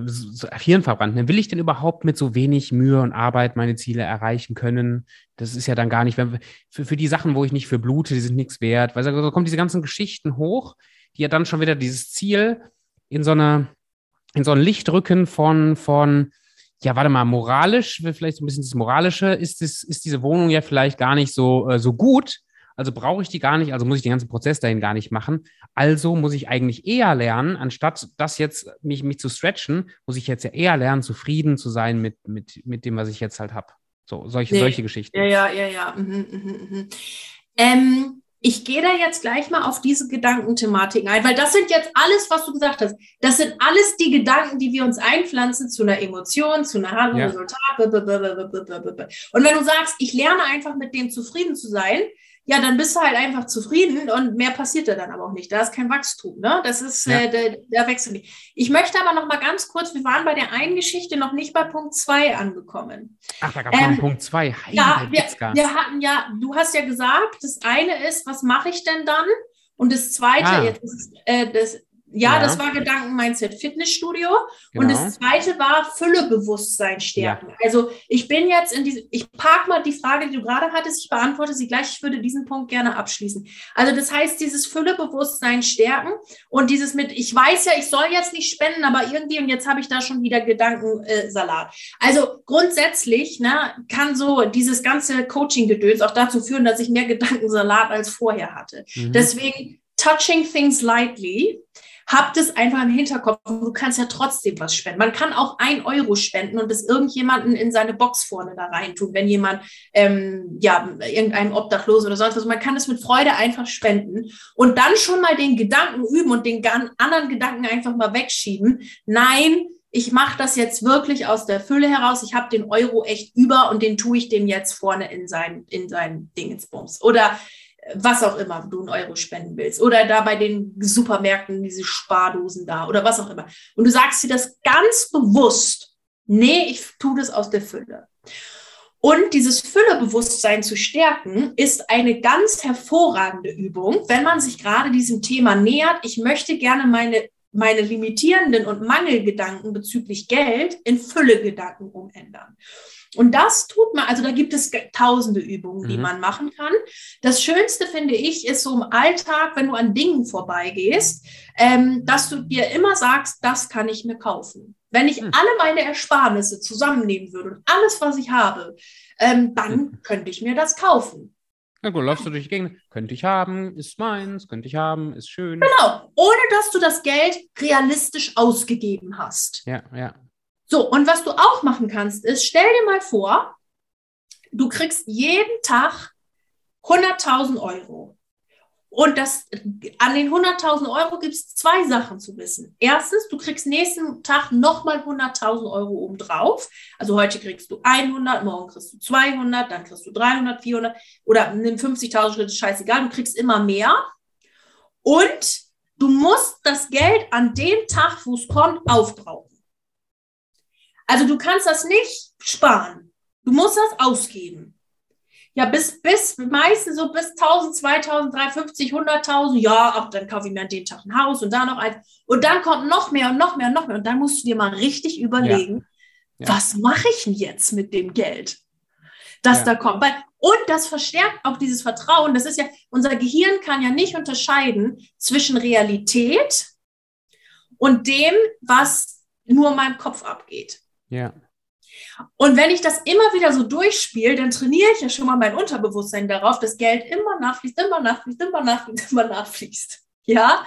A: Hirnverbrannt, ne, will ich denn überhaupt mit so wenig Mühe und Arbeit meine Ziele erreichen können? Das ist ja dann gar nicht, wenn, für, für die Sachen, wo ich nicht für blute, die sind nichts wert, weil da kommen diese ganzen Geschichten hoch, die ja dann schon wieder dieses Ziel in so eine, in so ein Licht rücken von, von, ja, warte mal, moralisch, vielleicht so ein bisschen das Moralische, ist, das, ist diese Wohnung ja vielleicht gar nicht so, äh, so gut, also brauche ich die gar nicht, also muss ich den ganzen Prozess dahin gar nicht machen. Also muss ich eigentlich eher lernen, anstatt das jetzt mich, mich zu stretchen, muss ich jetzt ja eher lernen, zufrieden zu sein mit, mit, mit dem, was ich jetzt halt habe. So, solche, nee. solche Geschichten.
B: Ja, ja, ja, ja. Mhm, mhm, mhm. Ähm, ich gehe da jetzt gleich mal auf diese Gedankenthematiken ein, weil das sind jetzt alles, was du gesagt hast. Das sind alles die Gedanken, die wir uns einpflanzen zu einer Emotion, zu einer Handlung, ja. Resultat. Und wenn du sagst, ich lerne einfach mit dem zufrieden zu sein, ja, dann bist du halt einfach zufrieden und mehr passiert da dann aber auch nicht. Da ist kein Wachstum, ne? Das ist ja. äh, der, der Wechsel nicht. Ich möchte aber noch mal ganz kurz, wir waren bei der einen Geschichte noch nicht bei Punkt 2 angekommen.
A: Ach, da gab es ähm, noch Punkt 2.
B: Ja, wir, wir, hatten ja, du hast ja gesagt, das eine ist, was mache ich denn dann? Und das zweite, ah. jetzt ist, äh, das, ja, ja, das war Gedanken-Mindset Fitnessstudio. Genau. Und das zweite war Füllebewusstsein stärken. Ja. Also ich bin jetzt in diese, ich park mal die Frage, die du gerade hattest, ich beantworte sie gleich, ich würde diesen Punkt gerne abschließen. Also das heißt, dieses Füllebewusstsein stärken und dieses mit, ich weiß ja, ich soll jetzt nicht spenden, aber irgendwie, und jetzt habe ich da schon wieder Gedankensalat. Äh, also grundsätzlich ne, kann so dieses ganze Coaching-Gedöns auch dazu führen, dass ich mehr Gedankensalat als vorher hatte. Mhm. Deswegen touching things lightly habt es einfach im Hinterkopf. Du kannst ja trotzdem was spenden. Man kann auch ein Euro spenden und das irgendjemanden in seine Box vorne da rein tun, wenn jemand, ähm, ja, irgendeinem Obdachlosen oder sonst was. Man kann es mit Freude einfach spenden und dann schon mal den Gedanken üben und den anderen Gedanken einfach mal wegschieben. Nein, ich mache das jetzt wirklich aus der Fülle heraus. Ich habe den Euro echt über und den tue ich dem jetzt vorne in sein, in sein Dingensbums. Oder was auch immer du einen Euro spenden willst. Oder da bei den Supermärkten diese Spardosen da oder was auch immer. Und du sagst dir das ganz bewusst, nee, ich tue das aus der Fülle. Und dieses Füllebewusstsein zu stärken, ist eine ganz hervorragende Übung, wenn man sich gerade diesem Thema nähert. Ich möchte gerne meine, meine limitierenden und Mangelgedanken bezüglich Geld in Füllegedanken umändern. Und das tut man, also da gibt es tausende Übungen, die mhm. man machen kann. Das Schönste finde ich, ist so im Alltag, wenn du an Dingen vorbeigehst, ähm, dass du dir immer sagst, das kann ich mir kaufen. Wenn ich mhm. alle meine Ersparnisse zusammennehmen würde und alles, was ich habe, ähm, dann mhm. könnte ich mir das kaufen.
A: Na gut, läufst du durch die Gegend, könnte ich haben, ist meins, könnte ich haben, ist schön.
B: Genau, ohne dass du das Geld realistisch ausgegeben hast.
A: Ja, ja.
B: So, und was du auch machen kannst, ist, stell dir mal vor, du kriegst jeden Tag 100.000 Euro. Und das, an den 100.000 Euro gibt es zwei Sachen zu wissen. Erstens, du kriegst nächsten Tag nochmal 100.000 Euro obendrauf. Also heute kriegst du 100, morgen kriegst du 200, dann kriegst du 300, 400 oder nimm 50.000 Schritte, scheißegal, du kriegst immer mehr. Und du musst das Geld an dem Tag, wo es kommt, aufbrauchen. Also du kannst das nicht sparen. Du musst das ausgeben. Ja, bis, bis meistens so bis 1000, 2000, 350, 100.000. Ja, ach, dann kaufe ich mir an den Tag ein Haus und da noch eins. Und dann kommt noch mehr und noch mehr und noch mehr. Und dann musst du dir mal richtig überlegen, ja. Ja. was mache ich denn jetzt mit dem Geld, das ja. da kommt? Und das verstärkt auch dieses Vertrauen. Das ist ja, unser Gehirn kann ja nicht unterscheiden zwischen Realität und dem, was nur in meinem Kopf abgeht.
A: Ja.
B: Und wenn ich das immer wieder so durchspiele, dann trainiere ich ja schon mal mein Unterbewusstsein darauf, dass Geld immer nachfließt, immer nachfließt, immer nachfließt, immer nachfließt. Ja.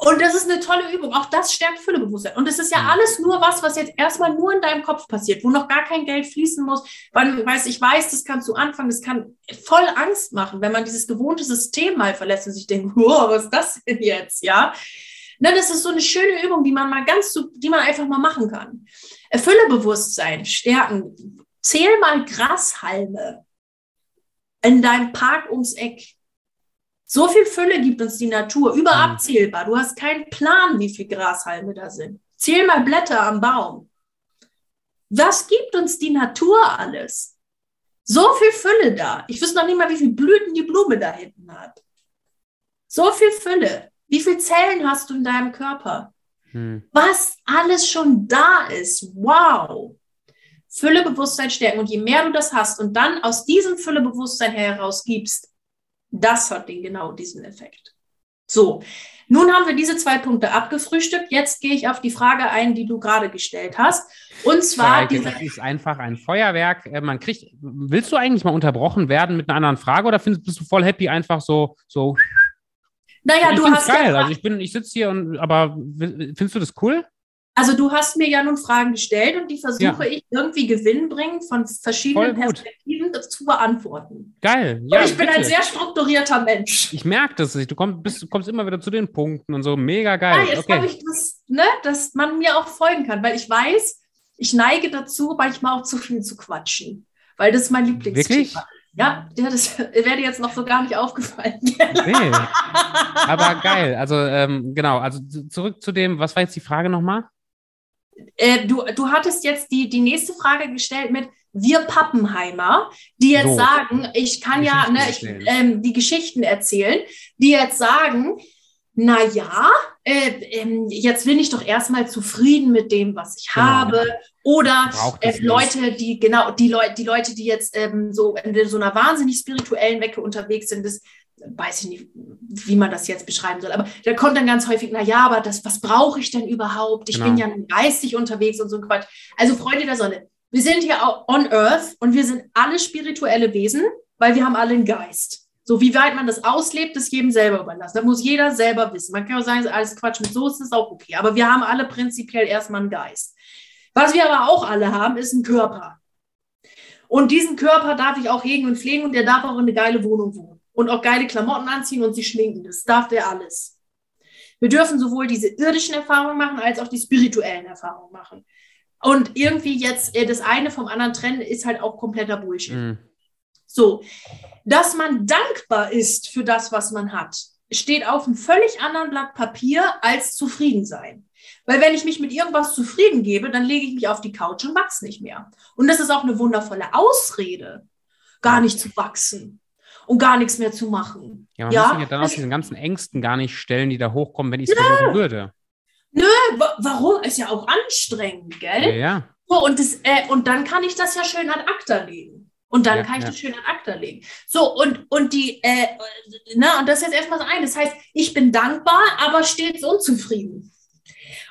B: Und das ist eine tolle Übung. Auch das stärkt Füllebewusstsein. Und es ist ja alles nur was, was jetzt erstmal nur in deinem Kopf passiert, wo noch gar kein Geld fließen muss. Weil, weiß, ich weiß, das kannst du anfangen, das kann voll Angst machen, wenn man dieses gewohnte System mal verlässt und sich denkt, wow, was ist das denn jetzt? Ja. Ne, das ist so eine schöne Übung, die man mal ganz, die man einfach mal machen kann. Füllebewusstsein stärken. Zähl mal Grashalme in deinem Park ums Eck. So viel Fülle gibt uns die Natur, überabzählbar. Du hast keinen Plan, wie viel Grashalme da sind. Zähl mal Blätter am Baum. Was gibt uns die Natur alles? So viel Fülle da. Ich wüsste noch nicht mal, wie viele Blüten die Blume da hinten hat. So viel Fülle. Wie viele Zellen hast du in deinem Körper? Hm. Was alles schon da ist. Wow. Füllebewusstsein stärken. Und je mehr du das hast und dann aus diesem Füllebewusstsein heraus gibst, das hat den genau diesen Effekt. So, nun haben wir diese zwei Punkte abgefrühstückt. Jetzt gehe ich auf die Frage ein, die du gerade gestellt hast. Und zwar.
A: Das ist einfach ein Feuerwerk. Äh, man kriegt, willst du eigentlich mal unterbrochen werden mit einer anderen Frage oder findest, bist du voll happy, einfach so, so
B: naja, ich du hast
A: geil. Ja also ich bin, ich sitze hier und, aber findest du das cool?
B: Also du hast mir ja nun Fragen gestellt und die versuche ja. ich irgendwie gewinnbringend von verschiedenen Perspektiven zu beantworten.
A: Geil.
B: Ja, und ich bitte. bin ein sehr strukturierter Mensch.
A: Ich merke das. Du kommst, bist, du kommst immer wieder zu den Punkten und so. Mega geil.
B: Ja, jetzt okay. ich das, ne, dass man mir auch folgen kann, weil ich weiß, ich neige dazu, manchmal auch zu viel zu quatschen. Weil das ist mein Lieblingsthema. Wirklich? Ja, das wäre jetzt noch so gar nicht aufgefallen. Nee.
A: Aber geil. Also ähm, genau, also zurück zu dem, was war jetzt die Frage nochmal?
B: Äh, du, du hattest jetzt die, die nächste Frage gestellt mit wir Pappenheimer, die jetzt so. sagen, ich kann ja ne, ich, ähm, die Geschichten erzählen, die jetzt sagen, na ja, äh, äh, jetzt bin ich doch erstmal zufrieden mit dem, was ich genau. habe. Oder äh, Leute, die genau die Leute, die Leute, die jetzt ähm, so in so einer wahnsinnig spirituellen Wecke unterwegs sind, das weiß ich nicht, wie man das jetzt beschreiben soll. Aber da kommt dann ganz häufig, na ja, aber das, was brauche ich denn überhaupt? Ich genau. bin ja geistig unterwegs und so ein Quatsch. Also Freunde der Sonne, wir sind hier on Earth und wir sind alle spirituelle Wesen, weil wir haben alle einen Geist. So wie weit man das auslebt, ist jedem selber überlassen. Da muss jeder selber wissen. Man kann auch sagen, alles Quatsch mit Soße ist auch okay. Aber wir haben alle prinzipiell erstmal einen Geist. Was wir aber auch alle haben, ist ein Körper. Und diesen Körper darf ich auch hegen und pflegen und der darf auch in eine geile Wohnung wohnen. Und auch geile Klamotten anziehen und sich schminken. Das darf der alles. Wir dürfen sowohl diese irdischen Erfahrungen machen, als auch die spirituellen Erfahrungen machen. Und irgendwie jetzt äh, das eine vom anderen trennen, ist halt auch kompletter Bullshit. Mhm. So, dass man dankbar ist für das, was man hat, steht auf einem völlig anderen Blatt Papier als zufrieden sein. Weil wenn ich mich mit irgendwas zufrieden gebe, dann lege ich mich auf die Couch und wachse nicht mehr. Und das ist auch eine wundervolle Ausrede, gar nicht zu wachsen und gar nichts mehr zu machen.
A: Ja, man ja? muss sich ja dann aus diesen ganzen Ängsten gar nicht stellen, die da hochkommen, wenn ich es versuchen würde.
B: Nö, warum? Ist ja auch anstrengend, gell? Ja,
A: ja.
B: So, und, das, äh, und dann kann ich das ja schön ad acta legen. Und dann ja, kann ich ja. das schön an Akta legen. So, und, und die, äh, na, und das ist jetzt erstmal so ein. Das heißt, ich bin dankbar, aber stets unzufrieden.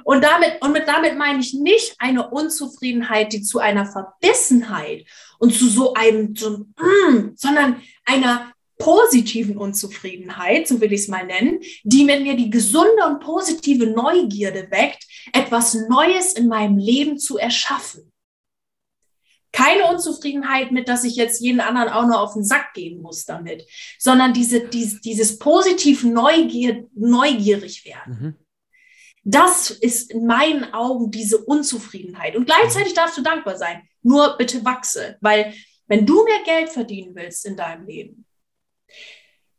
B: Und damit, und mit damit meine ich nicht eine Unzufriedenheit, die zu einer Verbissenheit und zu so einem, so, mm, sondern einer positiven Unzufriedenheit, so will ich es mal nennen, die mit mir die gesunde und positive Neugierde weckt, etwas Neues in meinem Leben zu erschaffen. Keine Unzufriedenheit mit, dass ich jetzt jeden anderen auch nur auf den Sack gehen muss damit, sondern diese, dieses, dieses positiv Neugier, neugierig werden. Mhm. Das ist in meinen Augen diese Unzufriedenheit. Und gleichzeitig darfst du dankbar sein. Nur bitte wachse, weil wenn du mehr Geld verdienen willst in deinem Leben,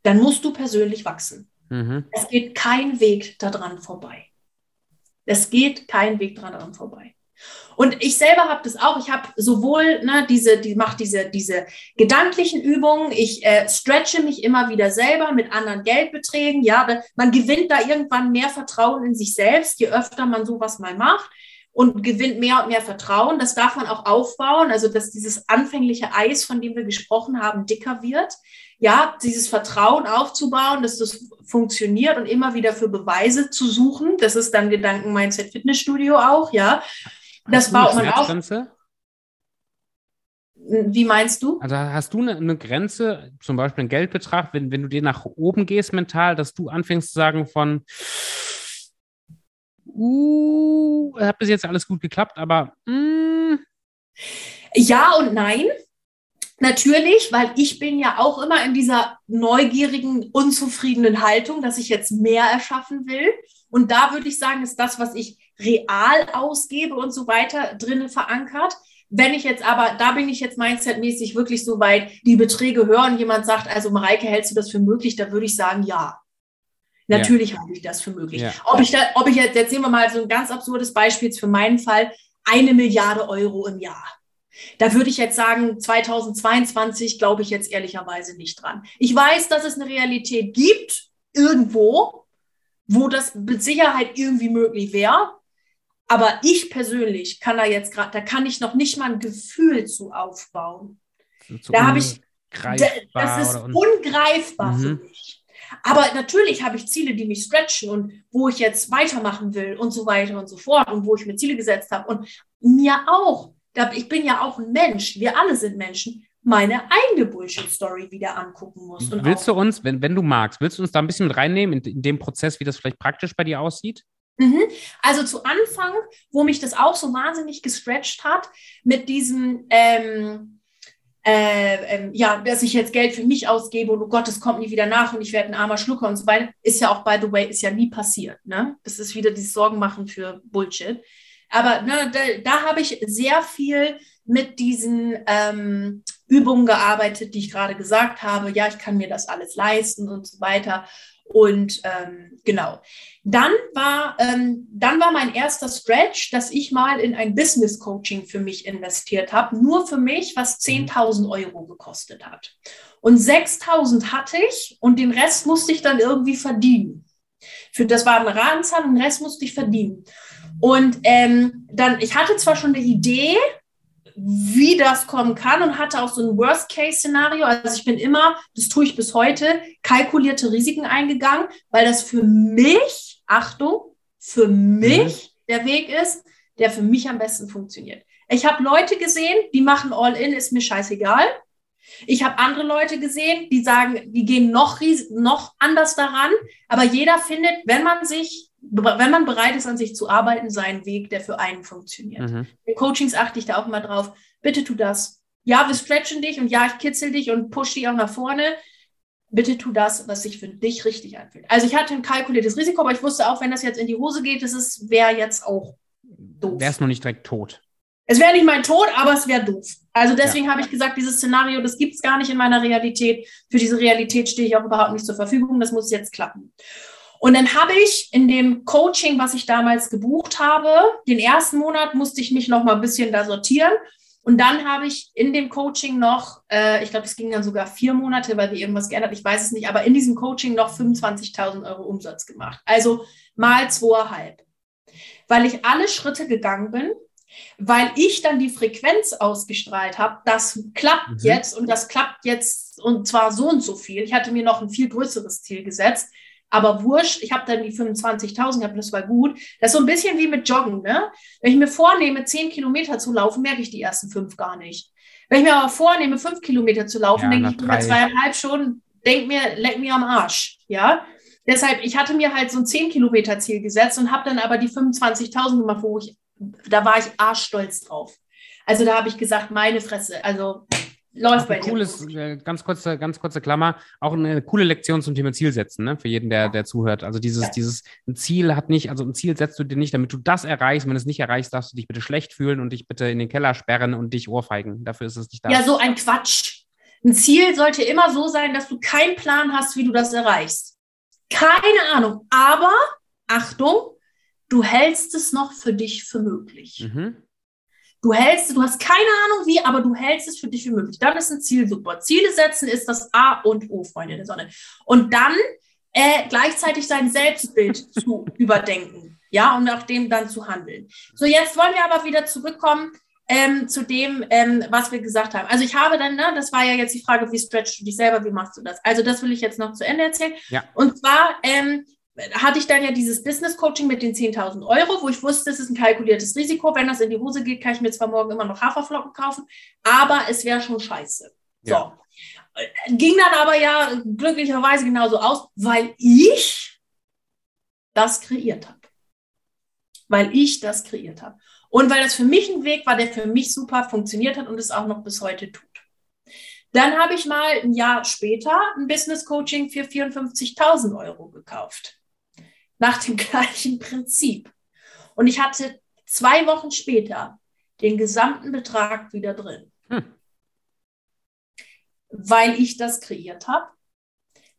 B: dann musst du persönlich wachsen. Mhm. Es geht kein Weg daran vorbei. Es geht kein Weg daran vorbei. Und ich selber habe das auch. Ich habe sowohl ne, diese, die macht diese, diese gedanklichen Übungen. Ich äh, stretche mich immer wieder selber mit anderen Geldbeträgen. Ja, man gewinnt da irgendwann mehr Vertrauen in sich selbst, je öfter man sowas mal macht und gewinnt mehr und mehr Vertrauen. Das darf man auch aufbauen. Also, dass dieses anfängliche Eis, von dem wir gesprochen haben, dicker wird. Ja, dieses Vertrauen aufzubauen, dass das funktioniert und immer wieder für Beweise zu suchen. Das ist dann Gedanken Mindset Fitnessstudio auch, ja. Das baut man auf. Wie meinst du?
A: Also hast du eine, eine, Grenze, zum Beispiel einen Geldbetrag, wenn, wenn du dir nach oben gehst mental, dass du anfängst zu sagen von, uh, hat bis jetzt alles gut geklappt, aber mm.
B: ja und nein. Natürlich, weil ich bin ja auch immer in dieser neugierigen, unzufriedenen Haltung, dass ich jetzt mehr erschaffen will. Und da würde ich sagen, ist das, was ich real ausgebe und so weiter drinnen verankert. Wenn ich jetzt aber, da bin ich jetzt mindsetmäßig wirklich so weit, die Beträge hören, jemand sagt, also Mareike, hältst du das für möglich? Da würde ich sagen, ja. Natürlich ja. halte ich das für möglich. Ja. Ob ich da, ob ich jetzt, jetzt sehen wir mal so ein ganz absurdes Beispiel für meinen Fall, eine Milliarde Euro im Jahr. Da würde ich jetzt sagen, 2022 glaube ich jetzt ehrlicherweise nicht dran. Ich weiß, dass es eine Realität gibt, irgendwo, wo das mit Sicherheit irgendwie möglich wäre. Aber ich persönlich kann da jetzt gerade, da kann ich noch nicht mal ein Gefühl zu aufbauen. So da habe ich, das ist ungreifbar mhm. für mich. Aber natürlich habe ich Ziele, die mich stretchen und wo ich jetzt weitermachen will und so weiter und so fort und wo ich mir Ziele gesetzt habe und mir auch, ich bin ja auch ein Mensch, wir alle sind Menschen, meine eigene Bullshit-Story wieder angucken muss.
A: willst du uns, wenn, wenn du magst, willst du uns da ein bisschen mit reinnehmen in, in dem Prozess, wie das vielleicht praktisch bei dir aussieht?
B: Mhm. Also zu Anfang, wo mich das auch so wahnsinnig gestretched hat, mit diesem, ähm, äh, ähm, ja, dass ich jetzt Geld für mich ausgebe und oh Gott, es kommt nie wieder nach und ich werde ein armer Schlucker und so weiter, ist ja auch, by the way, ist ja nie passiert. Ne? Das ist wieder dieses Sorgen machen für Bullshit. Aber ne, da, da habe ich sehr viel mit diesen ähm, Übungen gearbeitet, die ich gerade gesagt habe. Ja, ich kann mir das alles leisten und so weiter. Und ähm, genau. Dann war, ähm, dann war mein erster Stretch, dass ich mal in ein Business Coaching für mich investiert habe, nur für mich, was 10.000 mhm. Euro gekostet hat. Und 6.000 hatte ich und den Rest musste ich dann irgendwie verdienen. Für das war eine Ratenzahl und den Rest musste ich verdienen. Und ähm, dann, ich hatte zwar schon eine Idee, wie das kommen kann und hatte auch so ein Worst-Case-Szenario. Also ich bin immer, das tue ich bis heute, kalkulierte Risiken eingegangen, weil das für mich, Achtung, für mich mhm. der Weg ist, der für mich am besten funktioniert. Ich habe Leute gesehen, die machen All-In, ist mir scheißegal. Ich habe andere Leute gesehen, die sagen, die gehen noch, noch anders daran. Aber jeder findet, wenn man sich wenn man bereit ist, an sich zu arbeiten, seinen Weg, der für einen funktioniert. Mhm. In Coachings achte ich da auch immer drauf. Bitte tu das. Ja, wir stretchen dich und ja, ich kitzel dich und push dich auch nach vorne. Bitte tu das, was sich für dich richtig anfühlt. Also ich hatte ein kalkuliertes Risiko, aber ich wusste auch, wenn das jetzt in die Hose geht, das wäre jetzt auch
A: doof. Wäre es nur nicht direkt tot.
B: Es wäre nicht mein Tod, aber es wäre doof. Also deswegen ja. habe ich gesagt, dieses Szenario, das gibt es gar nicht in meiner Realität. Für diese Realität stehe ich auch überhaupt nicht zur Verfügung. Das muss jetzt klappen. Und dann habe ich in dem Coaching, was ich damals gebucht habe, den ersten Monat musste ich mich noch mal ein bisschen da sortieren. Und dann habe ich in dem Coaching noch, äh, ich glaube, es ging dann sogar vier Monate, weil wir irgendwas geändert, ich weiß es nicht, aber in diesem Coaching noch 25.000 Euro Umsatz gemacht. Also mal zweieinhalb. Weil ich alle Schritte gegangen bin, weil ich dann die Frequenz ausgestrahlt habe, das klappt mhm. jetzt und das klappt jetzt und zwar so und so viel. Ich hatte mir noch ein viel größeres Ziel gesetzt aber wurscht, ich habe dann die 25.000 gehabt, das war gut. Das ist so ein bisschen wie mit Joggen. Ne? Wenn ich mir vornehme, 10 Kilometer zu laufen, merke ich die ersten fünf gar nicht. Wenn ich mir aber vornehme, fünf Kilometer zu laufen, ja, denke ich über zweieinhalb schon, denk mir, leck mir am Arsch. Ja, deshalb, ich hatte mir halt so ein 10 Kilometer Ziel gesetzt und habe dann aber die 25.000 gemacht, wo ich, da war ich arschstolz drauf. Also da habe ich gesagt, meine Fresse, also läuft bei
A: dir. Cooles, äh, ganz kurze, ganz kurze Klammer, auch eine coole Lektion zum Thema Ziel setzen, ne? für jeden, der, der zuhört. Also dieses, ja. dieses, ein Ziel hat nicht, also ein Ziel setzt du dir nicht, damit du das erreichst. Wenn du es nicht erreichst, darfst du dich bitte schlecht fühlen und dich bitte in den Keller sperren und dich ohrfeigen. Dafür ist es nicht da.
B: Ja, so ein Quatsch. Ein Ziel sollte immer so sein, dass du keinen Plan hast, wie du das erreichst. Keine Ahnung. Aber, Achtung, du hältst es noch für dich für möglich. Mhm. Du hältst, du hast keine Ahnung wie, aber du hältst es für dich für möglich. Dann ist ein Ziel super. Ziele setzen ist das A und O, Freunde der Sonne. Und dann äh, gleichzeitig sein Selbstbild zu überdenken. Ja, und nach dem dann zu handeln. So, jetzt wollen wir aber wieder zurückkommen ähm, zu dem, ähm, was wir gesagt haben. Also ich habe dann, ne, das war ja jetzt die Frage, wie stretchst du dich selber, wie machst du das? Also das will ich jetzt noch zu Ende erzählen. Ja. Und zwar ähm, hatte ich dann ja dieses Business Coaching mit den 10.000 Euro, wo ich wusste, es ist ein kalkuliertes Risiko. Wenn das in die Hose geht, kann ich mir zwar morgen immer noch Haferflocken kaufen, aber es wäre schon scheiße. Ja. So. Ging dann aber ja glücklicherweise genauso aus, weil ich das kreiert habe. Weil ich das kreiert habe. Und weil das für mich ein Weg war, der für mich super funktioniert hat und es auch noch bis heute tut. Dann habe ich mal ein Jahr später ein Business Coaching für 54.000 Euro gekauft nach dem gleichen Prinzip. Und ich hatte zwei Wochen später den gesamten Betrag wieder drin. Hm. Weil ich das kreiert habe,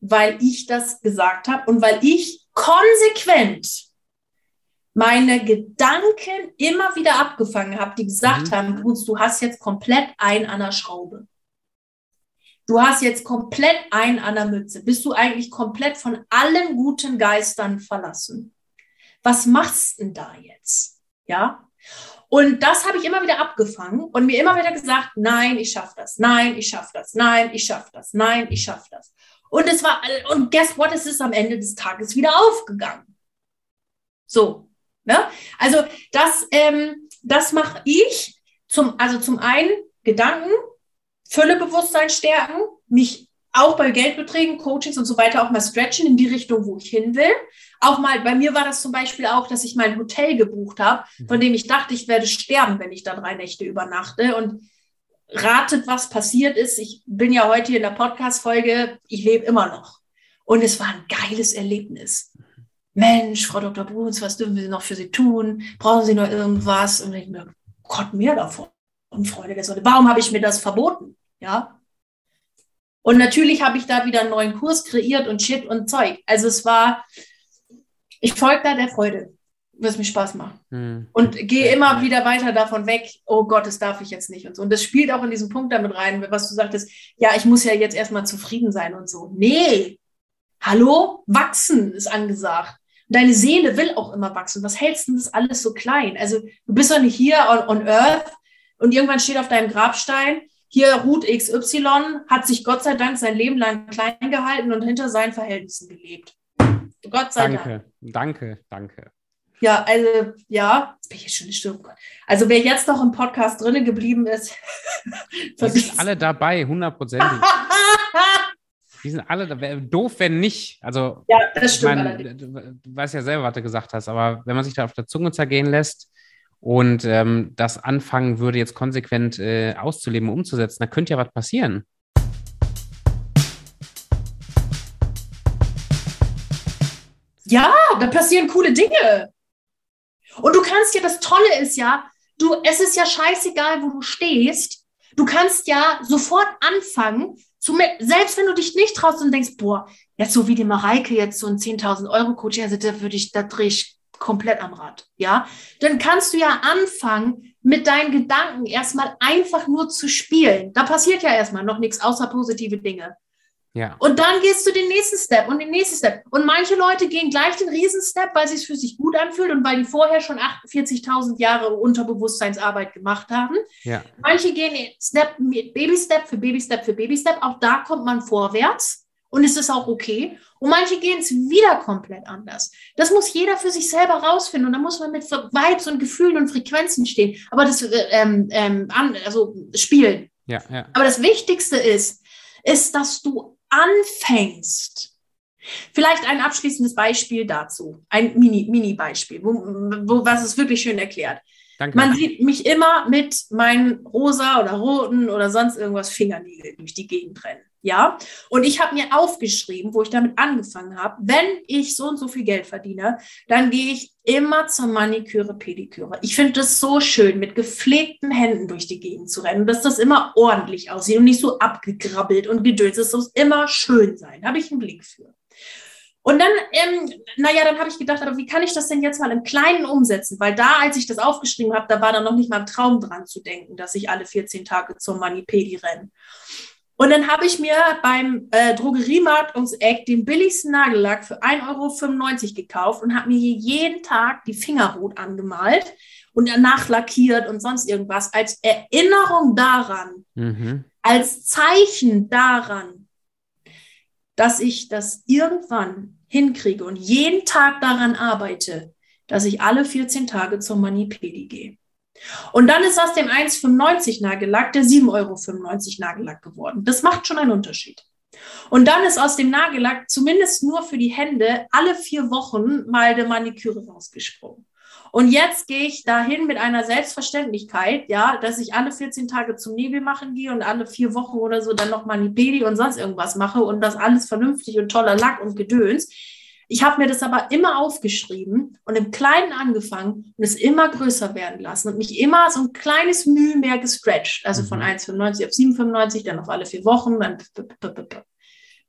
B: weil ich das gesagt habe und weil ich konsequent meine Gedanken immer wieder abgefangen habe, die gesagt mhm. haben, du hast jetzt komplett ein an der Schraube du hast jetzt komplett ein an der Mütze. Bist du eigentlich komplett von allen guten Geistern verlassen? Was machst du denn da jetzt? Ja? Und das habe ich immer wieder abgefangen und mir immer wieder gesagt, nein, ich schaffe das, nein, ich schaffe das, nein, ich schaffe das, nein, ich schaffe das. Und es war, und guess what, es ist am Ende des Tages wieder aufgegangen. So, ne? Also das, ähm, das mache ich zum, also zum einen Gedanken, Füllebewusstsein stärken, mich auch bei Geldbeträgen, Coachings und so weiter auch mal stretchen in die Richtung, wo ich hin will. Auch mal, bei mir war das zum Beispiel auch, dass ich mein Hotel gebucht habe, von mhm. dem ich dachte, ich werde sterben, wenn ich da drei Nächte übernachte. Und ratet, was passiert ist. Ich bin ja heute hier in der Podcast-Folge, ich lebe immer noch. Und es war ein geiles Erlebnis. Mensch, Frau Dr. Bruns, was dürfen wir noch für Sie tun? Brauchen Sie noch irgendwas? Und ich mir, Gott, mehr davon. Und Freunde der Sonne, warum habe ich mir das verboten? Ja, und natürlich habe ich da wieder einen neuen Kurs kreiert und Shit und Zeug. Also es war, ich folge da der Freude, was mir Spaß macht. Hm. Und gehe immer wieder weiter davon weg, oh Gott, das darf ich jetzt nicht und so. Und das spielt auch in diesen Punkt damit rein, was du sagtest, ja, ich muss ja jetzt erstmal zufrieden sein und so. Nee, hallo, wachsen ist angesagt. Deine Seele will auch immer wachsen. Was hältst du das alles so klein? Also du bist doch nicht hier on, on Earth und irgendwann steht auf deinem Grabstein, hier Ruth XY hat sich Gott sei Dank sein Leben lang klein gehalten und hinter seinen Verhältnissen gelebt. Gott sei
A: danke, Dank. Danke, danke.
B: Ja, also, ja, jetzt bin ich jetzt schon Stimme. Also, wer jetzt noch im Podcast drinnen geblieben ist,
A: die sind alle dabei, hundertprozentig. die sind alle dabei. Doof, wenn nicht. Also,
B: ja, das stimmt.
A: Mein, du, du weißt ja selber, was du gesagt hast, aber wenn man sich da auf der Zunge zergehen lässt, und ähm, das anfangen würde, jetzt konsequent äh, auszuleben, umzusetzen, da könnte ja was passieren.
B: Ja, da passieren coole Dinge. Und du kannst ja, das Tolle ist ja, du, es ist ja scheißegal, wo du stehst. Du kannst ja sofort anfangen, zu, selbst wenn du dich nicht traust und denkst, boah, jetzt so wie die Mareike, jetzt so ein 10.000 Euro Coach, also da würde ich, da drehe ich komplett am Rad, ja, dann kannst du ja anfangen, mit deinen Gedanken erstmal einfach nur zu spielen. Da passiert ja erstmal noch nichts außer positive Dinge. Ja. Und dann gehst du den nächsten Step und den nächsten Step. Und manche Leute gehen gleich den Riesenstep, weil sie es für sich gut anfühlt und weil die vorher schon 48.000 Jahre Unterbewusstseinsarbeit gemacht haben. Ja. Manche gehen Step, Baby Step für Baby Step für Baby Step. Auch da kommt man vorwärts und es ist auch okay. Und manche gehen es wieder komplett anders. Das muss jeder für sich selber rausfinden und da muss man mit Vibes und Gefühlen und Frequenzen stehen. Aber das, äh, ähm, ähm, also spielen.
A: Ja, ja.
B: Aber das Wichtigste ist, ist, dass du anfängst. Vielleicht ein abschließendes Beispiel dazu. Ein Mini-Beispiel, wo, wo, was es wirklich schön erklärt. Danke. Man sieht mich immer mit meinen rosa oder roten oder sonst irgendwas Fingernägeln durch die Gegend rennen. Ja, und ich habe mir aufgeschrieben, wo ich damit angefangen habe, wenn ich so und so viel Geld verdiene, dann gehe ich immer zur Maniküre, Pediküre. Ich finde das so schön, mit gepflegten Händen durch die Gegend zu rennen, dass das immer ordentlich aussieht und nicht so abgegrabbelt und gedöns. Es muss immer schön sein. Habe ich einen Blick für. Und dann, ähm, naja, dann habe ich gedacht, aber wie kann ich das denn jetzt mal im Kleinen umsetzen? Weil da, als ich das aufgeschrieben habe, da war dann noch nicht mal ein Traum dran zu denken, dass ich alle 14 Tage zur Manipedi renne. Und dann habe ich mir beim äh, Drogeriemarkt ums Eck den billigsten Nagellack für 1,95 Euro gekauft und habe mir hier jeden Tag die Finger rot angemalt und danach lackiert und sonst irgendwas als Erinnerung daran, mhm. als Zeichen daran, dass ich das irgendwann hinkriege und jeden Tag daran arbeite, dass ich alle 14 Tage zur Manipedi gehe. Und dann ist aus dem 1,95 Nagellack der 7,95 Euro Nagellack geworden. Das macht schon einen Unterschied. Und dann ist aus dem Nagellack zumindest nur für die Hände alle vier Wochen mal der Maniküre rausgesprungen. Und jetzt gehe ich dahin mit einer Selbstverständlichkeit, ja, dass ich alle 14 Tage zum Nebel machen gehe und alle vier Wochen oder so dann noch Manipedi und sonst irgendwas mache und das alles vernünftig und toller Lack und Gedöns. Ich habe mir das aber immer aufgeschrieben und im Kleinen angefangen und es immer größer werden lassen und mich immer so ein kleines Mühe mehr gestretched. Also von 1,95 mhm. auf 7,95, dann auf alle vier Wochen, dann.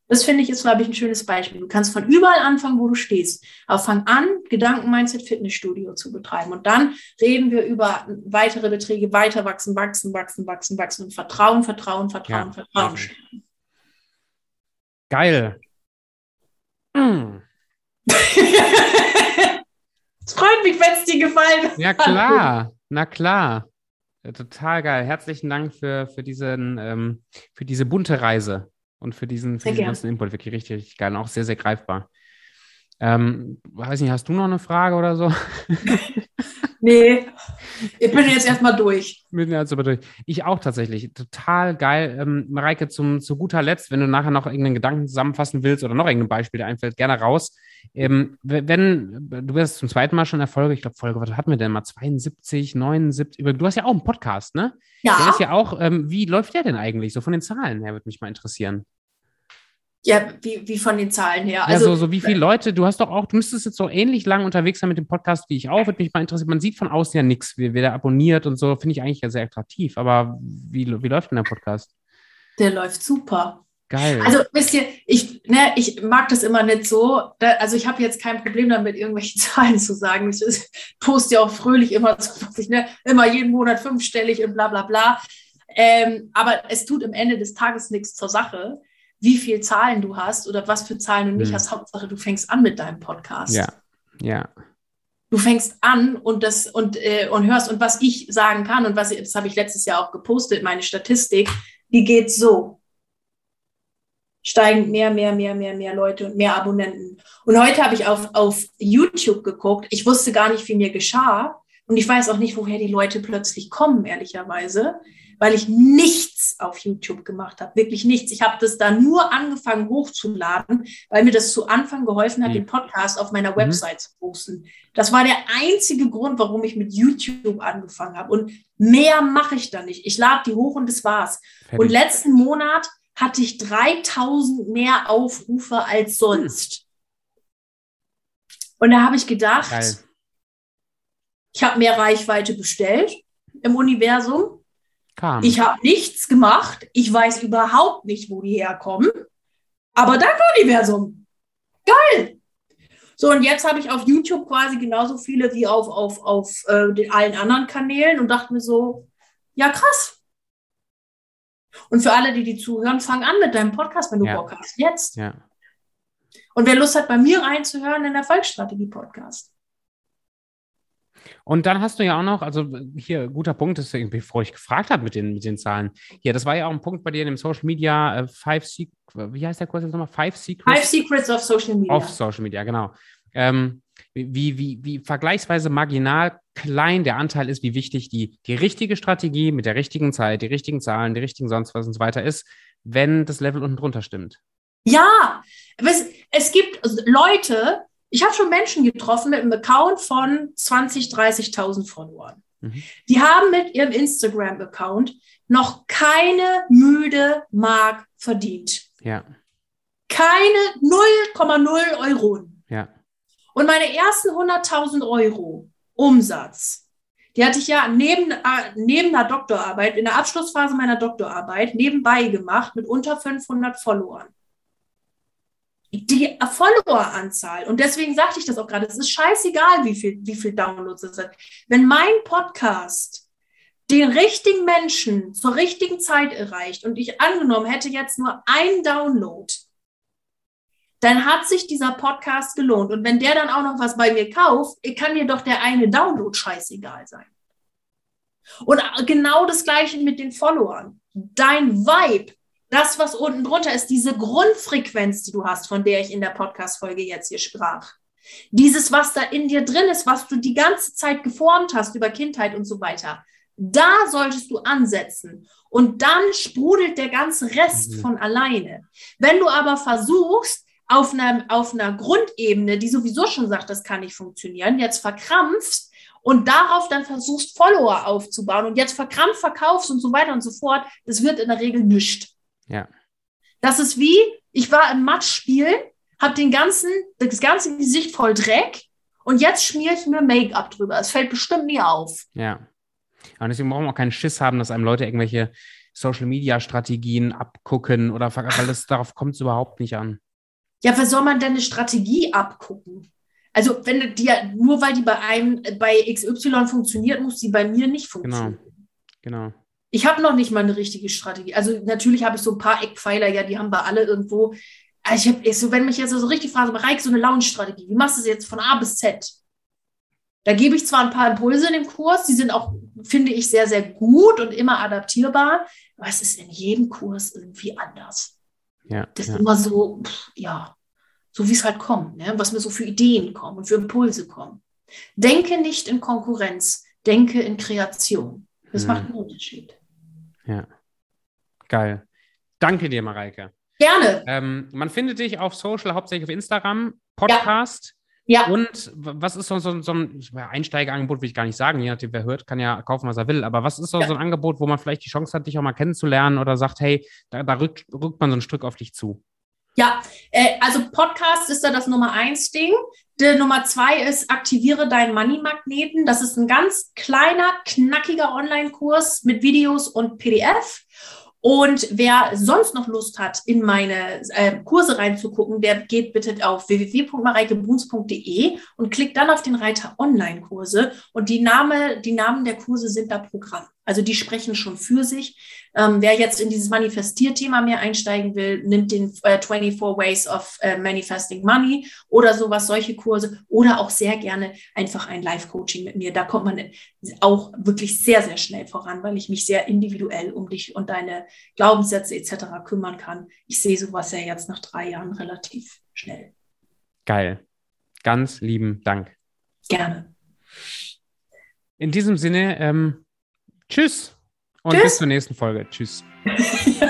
B: Das finde ich ist, glaube ich, ein schönes Beispiel. Du kannst von überall anfangen, wo du stehst. Aber fang an, Gedanken-Mindset Fitnessstudio zu betreiben. Und dann reden wir über weitere Beträge, weiter wachsen, wachsen, wachsen, wachsen, wachsen und Vertrauen, Vertrauen, Vertrauen, ja, Vertrauen.
A: Geil.
B: Mm. Es freut mich, wenn es dir gefallen hat.
A: Ja, klar. Na klar. Total geil. Herzlichen Dank für, für, diesen, ähm, für diese bunte Reise und für diesen, für diesen ganzen Input. Wirklich richtig, richtig geil und auch sehr, sehr greifbar. Ähm, weiß nicht, hast du noch eine Frage oder so?
B: Nee, ich bin jetzt erstmal durch.
A: Bin jetzt aber durch. Ich auch tatsächlich. Total geil. Ähm, Mareike, zum, zu guter Letzt, wenn du nachher noch irgendeinen Gedanken zusammenfassen willst oder noch irgendein Beispiel der einfällt, gerne raus. Ähm, wenn, du wirst zum zweiten Mal schon Erfolge, ich glaube, Folge, was hatten wir denn mal? 72, 79, du hast ja auch einen Podcast, ne?
B: Ja.
A: Der ist ja auch, ähm, wie läuft der denn eigentlich? So von den Zahlen her würde mich mal interessieren.
B: Ja, wie, wie von den Zahlen her.
A: Also, ja, so, so wie viele Leute, du hast doch auch, du müsstest jetzt so ähnlich lang unterwegs sein mit dem Podcast wie ich auch, würde mich mal interessieren. Man sieht von außen ja nichts, wer, wer da abonniert und so, finde ich eigentlich ja sehr attraktiv. Aber wie, wie läuft denn der Podcast?
B: Der läuft super.
A: Geil.
B: Also, wisst ihr, ich, ne, ich mag das immer nicht so. Da, also, ich habe jetzt kein Problem damit, irgendwelche Zahlen zu sagen. Ich, poste ja auch fröhlich immer, ich, ne, immer jeden Monat fünfstellig und bla, bla, bla. Ähm, aber es tut am Ende des Tages nichts zur Sache wie viel Zahlen du hast oder was für Zahlen du nicht hm. hast. Hauptsache, du fängst an mit deinem Podcast.
A: Ja, ja.
B: Du fängst an und das und, äh, und hörst und was ich sagen kann und was das habe ich letztes Jahr auch gepostet, meine Statistik, die geht so. Steigen mehr, mehr, mehr, mehr, mehr Leute und mehr Abonnenten. Und heute habe ich auf, auf YouTube geguckt. Ich wusste gar nicht, wie mir geschah. Und ich weiß auch nicht, woher die Leute plötzlich kommen, ehrlicherweise weil ich nichts auf YouTube gemacht habe, wirklich nichts. Ich habe das da nur angefangen hochzuladen, weil mir das zu Anfang geholfen hat, mhm. den Podcast auf meiner mhm. Website mhm. zu posten. Das war der einzige Grund, warum ich mit YouTube angefangen habe. Und mehr mache ich da nicht. Ich lade die hoch und das war's. Fertig. Und letzten Monat hatte ich 3000 mehr Aufrufe als sonst. Und da habe ich gedacht, Geil. ich habe mehr Reichweite bestellt im Universum Kam. Ich habe nichts gemacht. Ich weiß überhaupt nicht, wo die herkommen. Aber danke, Universum. Geil. So, und jetzt habe ich auf YouTube quasi genauso viele wie auf, auf, auf äh, den allen anderen Kanälen und dachte mir so, ja, krass. Und für alle, die die zuhören, fang an mit deinem Podcast, wenn du ja. Bock hast. Jetzt.
A: Ja.
B: Und wer Lust hat, bei mir reinzuhören, in der Volksstrategie-Podcast.
A: Und dann hast du ja auch noch, also hier, guter Punkt, ist, bevor ich gefragt habe mit den, mit den Zahlen. Hier, das war ja auch ein Punkt bei dir in dem Social Media, äh, Five Secrets, wie heißt der Kurs jetzt nochmal? Five Secrets?
B: Five Secrets of Social Media.
A: Of Social Media, genau. Ähm, wie, wie, wie vergleichsweise marginal klein der Anteil ist, wie wichtig die, die richtige Strategie mit der richtigen Zeit, die richtigen Zahlen, die richtigen sonst was und so weiter ist, wenn das Level unten drunter stimmt.
B: Ja, es, es gibt Leute, ich habe schon Menschen getroffen mit einem Account von 20, 30.000 Followern. Mhm. Die haben mit ihrem Instagram-Account noch keine müde Mark verdient.
A: Ja.
B: Keine 0,0 Euro.
A: Ja.
B: Und meine ersten 100.000 Euro Umsatz, die hatte ich ja neben, äh, neben der Doktorarbeit, in der Abschlussphase meiner Doktorarbeit, nebenbei gemacht mit unter 500 Followern die Followeranzahl. Und deswegen sagte ich das auch gerade. Es ist scheißegal, wie viel, wie viel Downloads es sind. Wenn mein Podcast den richtigen Menschen zur richtigen Zeit erreicht und ich angenommen hätte jetzt nur ein Download, dann hat sich dieser Podcast gelohnt. Und wenn der dann auch noch was bei mir kauft, kann mir doch der eine Download scheißegal sein. Und genau das Gleiche mit den Followern. Dein Vibe das, was unten drunter ist, diese Grundfrequenz, die du hast, von der ich in der Podcast-Folge jetzt hier sprach. Dieses, was da in dir drin ist, was du die ganze Zeit geformt hast über Kindheit und so weiter. Da solltest du ansetzen. Und dann sprudelt der ganze Rest mhm. von alleine. Wenn du aber versuchst, auf einer, auf einer Grundebene, die sowieso schon sagt, das kann nicht funktionieren, jetzt verkrampfst und darauf dann versuchst, Follower aufzubauen und jetzt verkrampft verkaufst und so weiter und so fort, das wird in der Regel nichts.
A: Ja.
B: Das ist wie, ich war im Matschspiel, habe den ganzen, das ganze Gesicht voll Dreck und jetzt schmiere ich mir Make-up drüber. Es fällt bestimmt nie auf.
A: Ja. Und deswegen brauchen wir auch keinen Schiss haben, dass einem Leute irgendwelche Social-Media-Strategien abgucken oder weil das, darauf kommt es überhaupt nicht an.
B: Ja, was soll man denn eine Strategie abgucken? Also, wenn die ja, nur weil die bei einem, bei XY funktioniert, muss die bei mir nicht funktionieren.
A: Genau. Genau.
B: Ich habe noch nicht mal eine richtige Strategie. Also natürlich habe ich so ein paar Eckpfeiler, ja, die haben wir alle irgendwo. Also ich habe, so, wenn mich jetzt so richtig frage, Reik, so eine Launch-Strategie, wie machst du das jetzt von A bis Z? Da gebe ich zwar ein paar Impulse in dem Kurs, die sind auch, finde ich, sehr, sehr gut und immer adaptierbar, aber es ist in jedem Kurs irgendwie anders.
A: Ja,
B: das
A: ja.
B: ist immer so, ja, so wie es halt kommt, ne? was mir so für Ideen kommen und für Impulse kommen. Denke nicht in Konkurrenz, denke in Kreation. Das hm. macht einen Unterschied.
A: Ja. Geil. Danke dir, Mareike.
B: Gerne.
A: Ähm, man findet dich auf Social, hauptsächlich auf Instagram, Podcast.
B: Ja.
A: Und was ist so, so, so ein Einsteigerangebot, will ich gar nicht sagen, je nachdem, wer hört, kann ja kaufen, was er will. Aber was ist so, ja. so ein Angebot, wo man vielleicht die Chance hat, dich auch mal kennenzulernen oder sagt, hey, da, da rückt, rückt man so ein Stück auf dich zu?
B: Ja, äh, also Podcast ist da das Nummer eins Ding. Der Nummer zwei ist aktiviere deinen Money-Magneten. Das ist ein ganz kleiner, knackiger Online-Kurs mit Videos und PDF. Und wer sonst noch Lust hat, in meine äh, Kurse reinzugucken, der geht bitte auf www.mareikebruns.de und klickt dann auf den Reiter Online-Kurse. Und die, Name, die Namen der Kurse sind da Programm. Also die sprechen schon für sich. Ähm, wer jetzt in dieses Manifestierthema mehr einsteigen will, nimmt den äh, 24 Ways of äh, Manifesting Money oder sowas, solche Kurse oder auch sehr gerne einfach ein Live-Coaching mit mir. Da kommt man auch wirklich sehr, sehr schnell voran, weil ich mich sehr individuell um dich und deine Glaubenssätze etc. kümmern kann. Ich sehe sowas ja jetzt nach drei Jahren relativ schnell.
A: Geil. Ganz lieben Dank.
B: Gerne.
A: In diesem Sinne, ähm, tschüss. Und Tschüss. bis zur nächsten Folge. Tschüss.